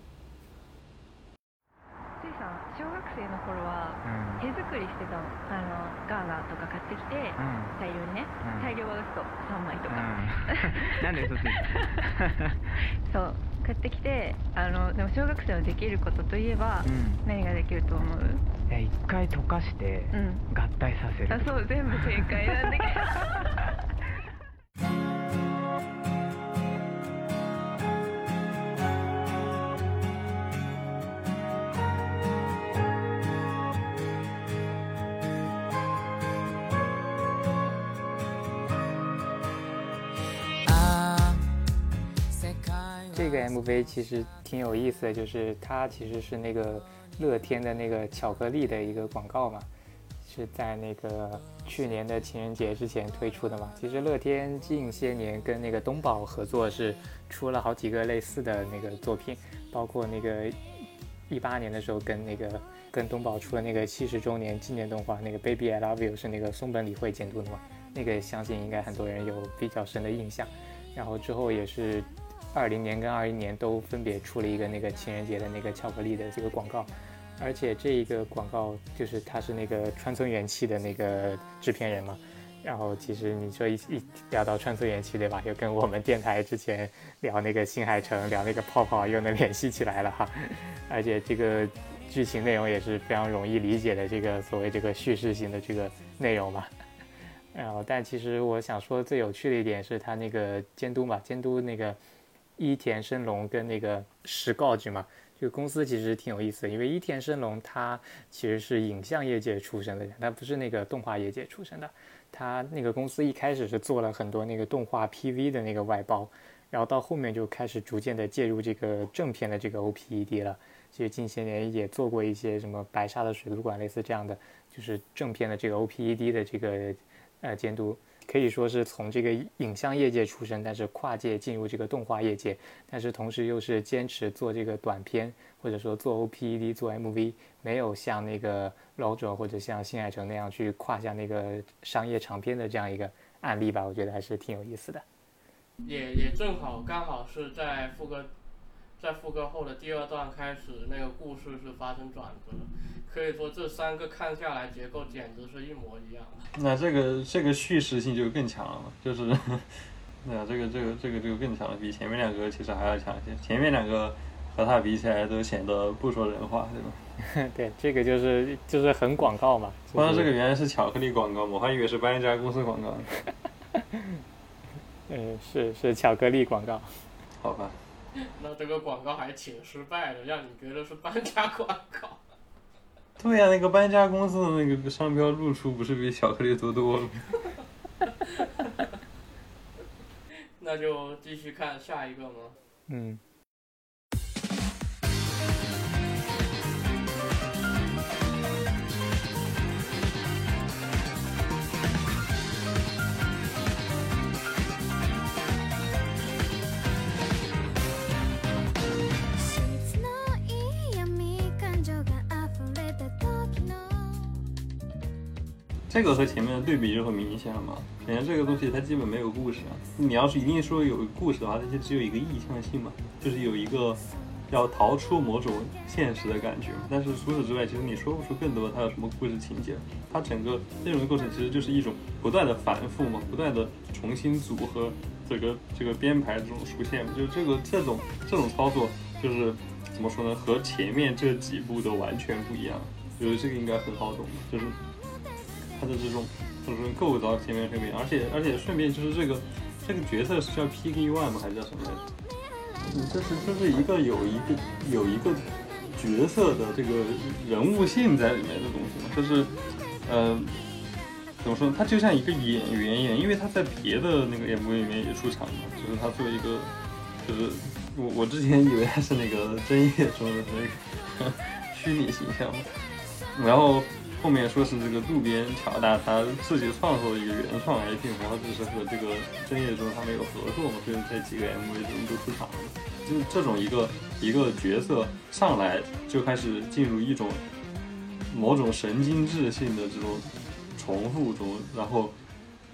ついさん小学生の頃は嗯手作りしてたのあのガーナとか買ってきて嗯大量にねうん大量は嘘3枚とか、なんで嘘ついた？そう 買ってきてあのでも小学生はできることといえばうん。何ができると思う？え一回溶かしてうん。合体させる。あそう全部正解なんだけ [laughs] 这个 MV 其实挺有意思的，就是它其实是那个乐天的那个巧克力的一个广告嘛，是在那个去年的情人节之前推出的嘛。其实乐天近些年跟那个东宝合作是出了好几个类似的那个作品，包括那个一八年的时候跟那个跟东宝出了那个七十周年纪念动画，那个 Baby I Love You 是那个松本理惠监督的嘛，那个相信应该很多人有比较深的印象。然后之后也是二零年跟二一年都分别出了一个那个情人节的那个巧克力的这个广告，而且这一个广告就是他是那个川村元气的那个制片人嘛。然后其实你说一一聊到川村元气对吧，又跟我们电台之前聊那个新海诚、聊那个泡泡又能联系起来了哈。[laughs] 而且这个剧情内容也是非常容易理解的，这个所谓这个叙事性的这个内容嘛。然后，但其实我想说最有趣的一点是他那个监督嘛，监督那个伊田生龙跟那个石告局嘛，这个公司其实挺有意思的，因为伊田生龙他其实是影像业界出身的人，他不是那个动画业界出身的。他那个公司一开始是做了很多那个动画 PV 的那个外包，然后到后面就开始逐渐的介入这个正片的这个 OPED 了。其实近些年也做过一些什么白沙的水族馆类似这样的，就是正片的这个 OPED 的这个呃监督，可以说是从这个影像业界出身，但是跨界进入这个动画业界，但是同时又是坚持做这个短片或者说做 OPED 做 MV，没有像那个 LOJO 或者像新海诚那样去跨下那个商业长片的这样一个案例吧，我觉得还是挺有意思的。也也正好刚好是在副歌，在副歌后的第二段开始，那个故事是发生转折，可以说这三个看下来结构简直是一模一样的。那这个这个叙事性就更强了嘛，就是，[laughs] 那啊，这个这个这个就更强了，比前面两个其实还要强一些。前面两个和它比起来都显得不说人话，对吧？[laughs] 对，这个就是就是很广告嘛。不知道就是这个原来是巧克力广告嘛，我还以为是搬家公司广告呢。[laughs] 嗯，是是巧克力广告。好吧，那这个广告还挺失败的，让你觉得是搬家广告。对呀、那个搬家公司的那个商标露出不是比巧克力多多了吗？[laughs] 那就继续看下一个吗？嗯。这个和前面的对比就很明显了嘛。首先，这个东西它基本没有故事啊。你要是一定说有故事的话，它就只有一个意向性嘛，就是有一个要逃出某种现实的感觉。但是除此之外，其实你说不出更多它有什么故事情节。它整个内容的过程其实就是一种不断的反复嘛，不断的重新组合这个这个编排这种出现，就这个这种这种操作就是怎么说呢，和前面这几部都完全不一样。我觉得这个应该很好懂，就是它的这种这种构造前面这边，而且而且顺便就是这个这个角色是叫 PK One 吗？还是叫什么来着？嗯，这是这是一个有一个有一个角色的这个人物性在里面的东西嘛，就是呃怎么说呢？他就像一个演员一样，因为他在别的那个 MV 里面也出场嘛，就是他作为一个，就是我我之前以为他是那个真夜中的那个 [laughs] 虚拟形象嘛，然后后面说是这个渡边乔大他自己创作的一个原创 IP，然后就是和这个真夜中他们有合作嘛，所以这几个 MV 中都出场了。就是这种一个一个角色上来就开始进入一种某种神经质性的这种重复中，然后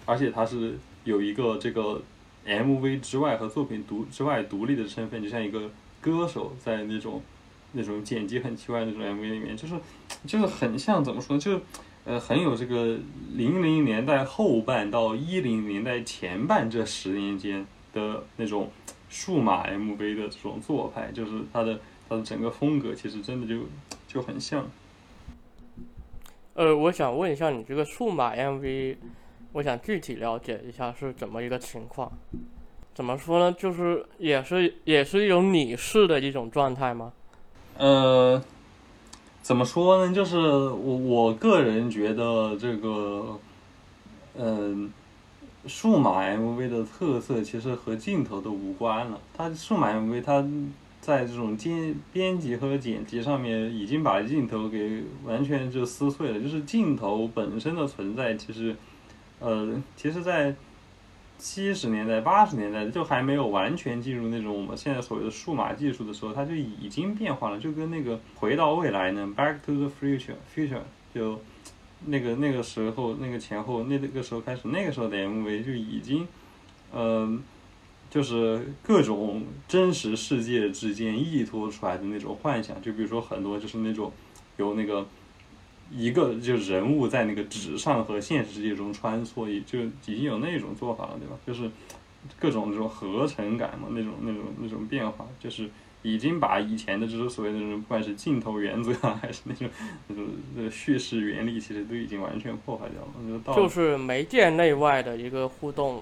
而且他是有一个这个 MV 之外和作品独之外独立的身份，就像一个歌手在那种那种剪辑很奇怪的那种 MV 里面，就是就是很像怎么说呢，就呃很有这个零零年代后半到一零年代前半这十年间的那种数码 MV 的这种做派，就是它的它的整个风格其实真的就就很像。呃，我想问一下，你这个数码 MV，我想具体了解一下是怎么一个情况？怎么说呢？就是也是也是一种拟式的一种状态吗？呃，怎么说呢？就是我我个人觉得这个，嗯、数码 MV 的特色其实和镜头都无关了。它数码 MV 它在这种编编辑和剪辑上面已经把镜头给完全就撕碎了。就是镜头本身的存在，其实，呃，其实在七十年代、八十年代就还没有完全进入那种我们现在所谓的数码技术的时候，它就已经变化了，就跟那个回到未来呢，《Back to the Future》Future 就那个那个时候那个前后那个时候开始，那个时候的 MV 就已经，嗯、就是各种真实世界之间依托出来的那种幻想，就比如说很多就是那种有那个一个就人物在那个纸上和现实世界中穿梭，也就已经有那种做法了，对吧？就是各种这种合成感嘛，那种那种那种变化，就是已经把以前的这种所谓的那种不管是镜头原则啊，还是那种那种呃叙事原理，其实都已经完全破坏掉了。就是媒介内外的一个互动，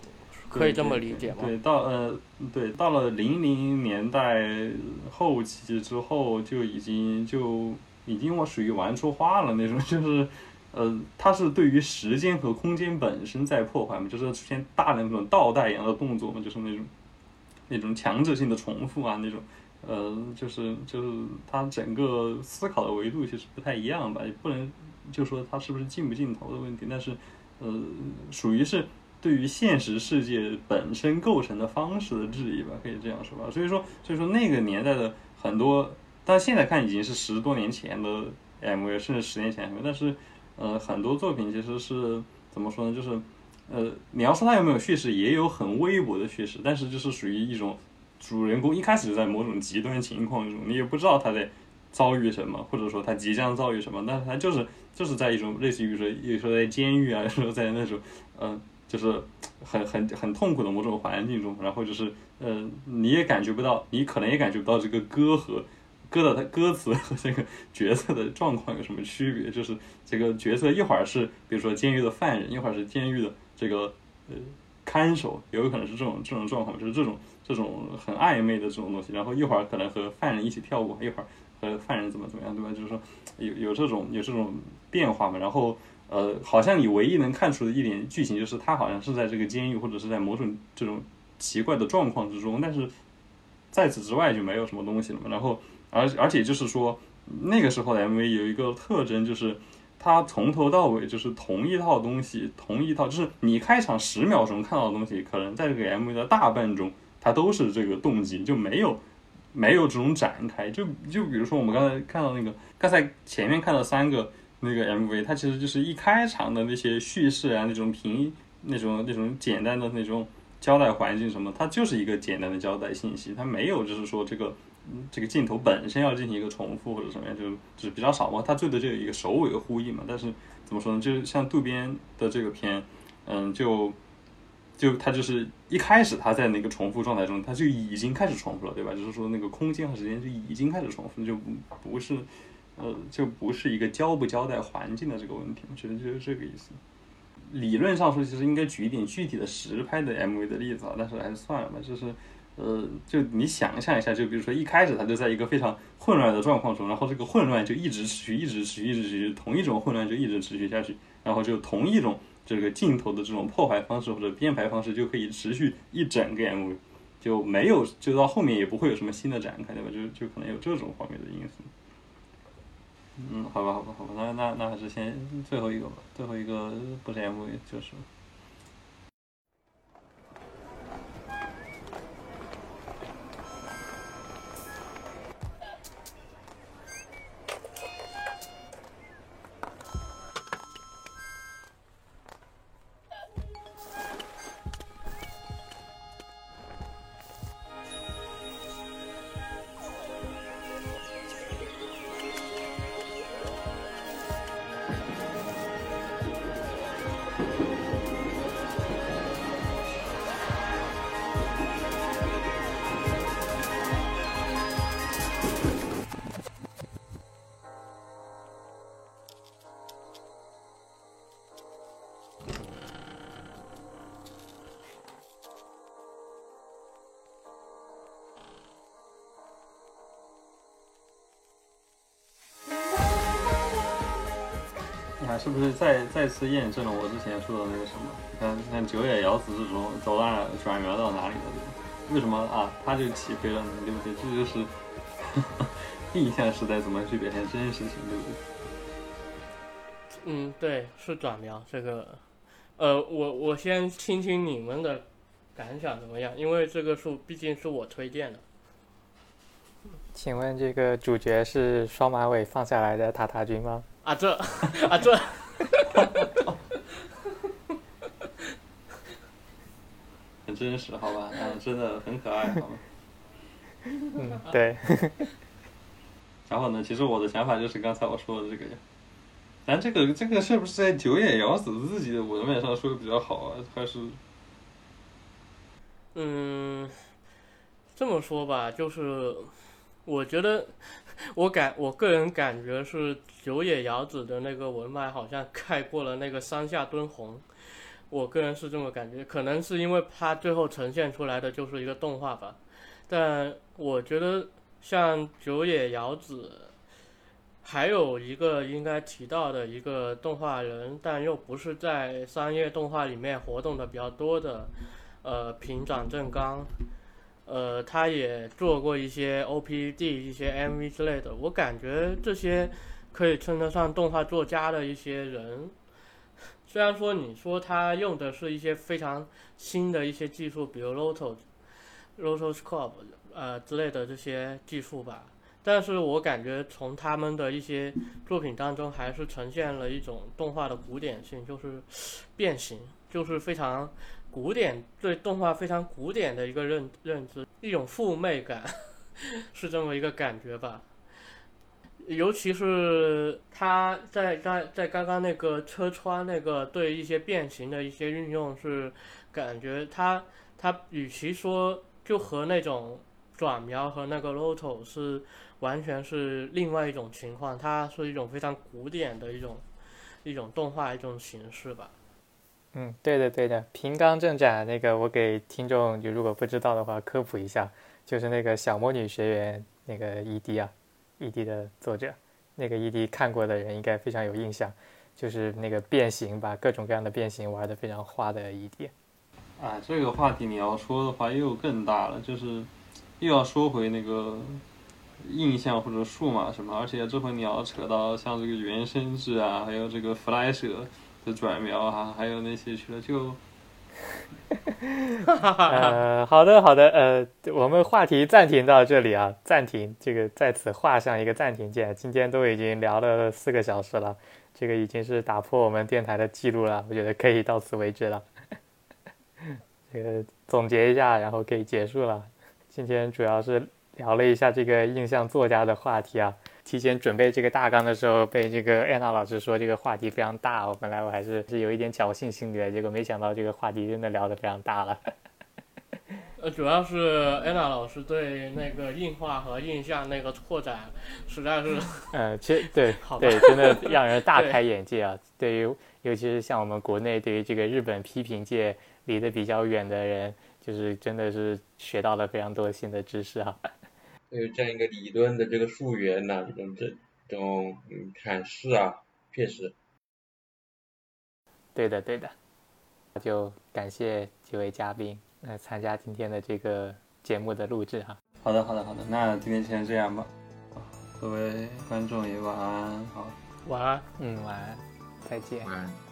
可以这么理解吗？对，到呃，对，到了零零年代后期之后，就已经就已经我属于玩出花了那种，[laughs] 就是呃，它是对于时间和空间本身在破坏嘛，就是出现大量那种倒带一样的动作嘛，就是那种那种强制性的重复啊，那种呃，就是就是它整个思考的维度其实不太一样吧，也不能就说它是不是镜不镜头的问题，但是呃，属于是对于现实世界本身构成的方式的质疑吧，可以这样说吧。所以说，所以说那个年代的很多，但现在看已经是十多年前的 MV，甚至十年前 MV，但是呃，很多作品其实是怎么说呢？就是呃，你要说它有没有叙事，也有很微薄的叙事，但是就是属于一种主人公一开始就在某种极端情况中，你也不知道他在遭遇什么，或者说他即将遭遇什么，但是他就是就是在一种类似于说，有时候在监狱啊，有时候在那种嗯、就是很很很痛苦的某种环境中，然后就是呃，你也感觉不到，你可能也感觉不到这个歌和歌的它歌词 [laughs] 和这个角色的状况有什么区别，就是这个角色一会儿是比如说监狱的犯人，一会儿是监狱的这个呃看守，也有可能是这种这种状况，就是这种这种很暧昧的这种东西，然后一会儿可能和犯人一起跳舞，一会儿和犯人怎么怎么样，对吧？就是说有有这种有这种变化嘛，然后。呃，好像你唯一能看出的一点剧情就是他好像是在这个监狱或者是在某种这种奇怪的状况之中，但是在此之外就没有什么东西了嘛。然后，而而且就是说，那个时候的 MV 有一个特征就是。它从头到尾就是同一套东西，同一套就是你开场十秒钟看到的东西，可能在这个 MV 的大半中，它都是这个动机，就没有没有这种展开。就就比如说我们刚才看到那个，刚才前面看到三个那个 MV，它其实就是一开场的那些叙事啊，那种平那种那种简单的那种交代环境什么，它就是一个简单的交代信息，它没有就是说这个这个镜头本身要进行一个重复或者什么样，就就是比较少嘛。它最多就有一个首尾的呼应嘛。但是怎么说呢？就是像渡边的这个片，嗯，就就它就是一开始它在那个重复状态中，它就已经开始重复了，对吧？就是说那个空间和时间就已经开始重复，就不是呃就不是一个交不交代环境的这个问题，我觉得就是这个意思。理论上说，其实应该举一点具体的实拍的 MV 的例子啊，但是还是算了吧。就是，呃，就你想象一下，就比如说一开始他就在一个非常混乱的状况中，然后这个混乱就一直持续，一直持续，一直持续，同一种混乱就一直持续下去，然后就同一种这个镜头的这种破坏方式或者编排方式就可以持续一整个 MV，就没有就到后面也不会有什么新的展开，对吧？就就可能有这种方面的因素。嗯，好吧，好吧，好吧，那那那还是先最后一个吧，最后一个不是 MV 就是。看是不是再再次验证了我之前说的那个什么？你看，像九野遥子这种走到哪转瞄到哪里的，为什么啊？他就起飞了呢？对不对？这就是 [laughs] 印象时代怎么去表现真实性，对不对？嗯，对，是转描这个，呃，我我先听听你们的感想怎么样？因为这个书毕竟是我推荐的。请问这个主角是双马尾放下来的塔塔君吗？啊这啊这，[laughs] [laughs] 很真实，好吧？嗯，真的很可爱，好吗？嗯，[laughs] 对。然后呢，其实我的想法就是刚才我说的这个呀。咱这个这个是不是在九野遥子自己的文面上说的比较好啊？还是嗯，这么说吧，就是我觉得我感我个人感觉是九野遥子的那个文脉好像盖过了那个山下敦弘，我个人是这么感觉，可能是因为它最后呈现出来的就是一个动画吧，但我觉得像九野遥子。还有一个应该提到的一个动画人，但又不是在商业动画里面活动的比较多的，呃，平长正刚，呃，他也做过一些 OPD、一些 MV 之类的。我感觉这些可以称得上动画作家的一些人。虽然说你说他用的是一些非常新的一些技术，比如 Roto、Rotoscope 呃之类的这些技术吧。但是我感觉从他们的一些作品当中，还是呈现了一种动画的古典性，就是变形，就是非常古典，对动画非常古典的一个认认知，一种妩媚感，[laughs] 是这么一个感觉吧。尤其是他在在在刚刚那个车窗那个对一些变形的一些运用，是感觉他他与其说就和那种转描和那个 roto 是。完全是另外一种情况，它是一种非常古典的一种一种动画一种形式吧。嗯，对的对的，平冈正展那个我给听众就如果不知道的话科普一下，就是那个小魔女学员那个 ED 啊，ED 的作者，那个 ED 看过的人应该非常有印象，就是那个变形把各种各样的变形玩的非常花的 ED。啊，这个话题你要说的话又更大了，就是又要说回那个。印象或者数码什么，而且这回你要扯到像这个原生制啊，还有这个 Flash 的转描啊，还有那些去了就，[laughs] 呃，好的好的，呃，我们话题暂停到这里啊，暂停，这个在此画上一个暂停键。今天都已经聊了四个小时了，这个已经是打破我们电台的记录了，我觉得可以到此为止了。这个总结一下，然后可以结束了。今天主要是。聊了一下这个印象作家的话题啊，提前准备这个大纲的时候，被这个安娜老师说这个话题非常大，我本来我还是是有一点侥幸心理的，结果没想到这个话题真的聊得非常大了。[laughs] 呃，主要是安娜老师对那个硬化和印象那个拓展，实在是，[laughs] 呃，其实对对，真的让人大开 [laughs] 眼界啊。对于尤其是像我们国内对于这个日本批评界离得比较远的人，就是真的是学到了非常多新的知识啊。有这样一个理论的这个溯源呐，这种这这种嗯阐释啊，确实。对的，对的。那就感谢几位嘉宾来参加今天的这个节目的录制哈。好的，好的，好的，那今天先这样吧。各位观众也晚安，好。晚安。嗯，晚安，再见。晚安。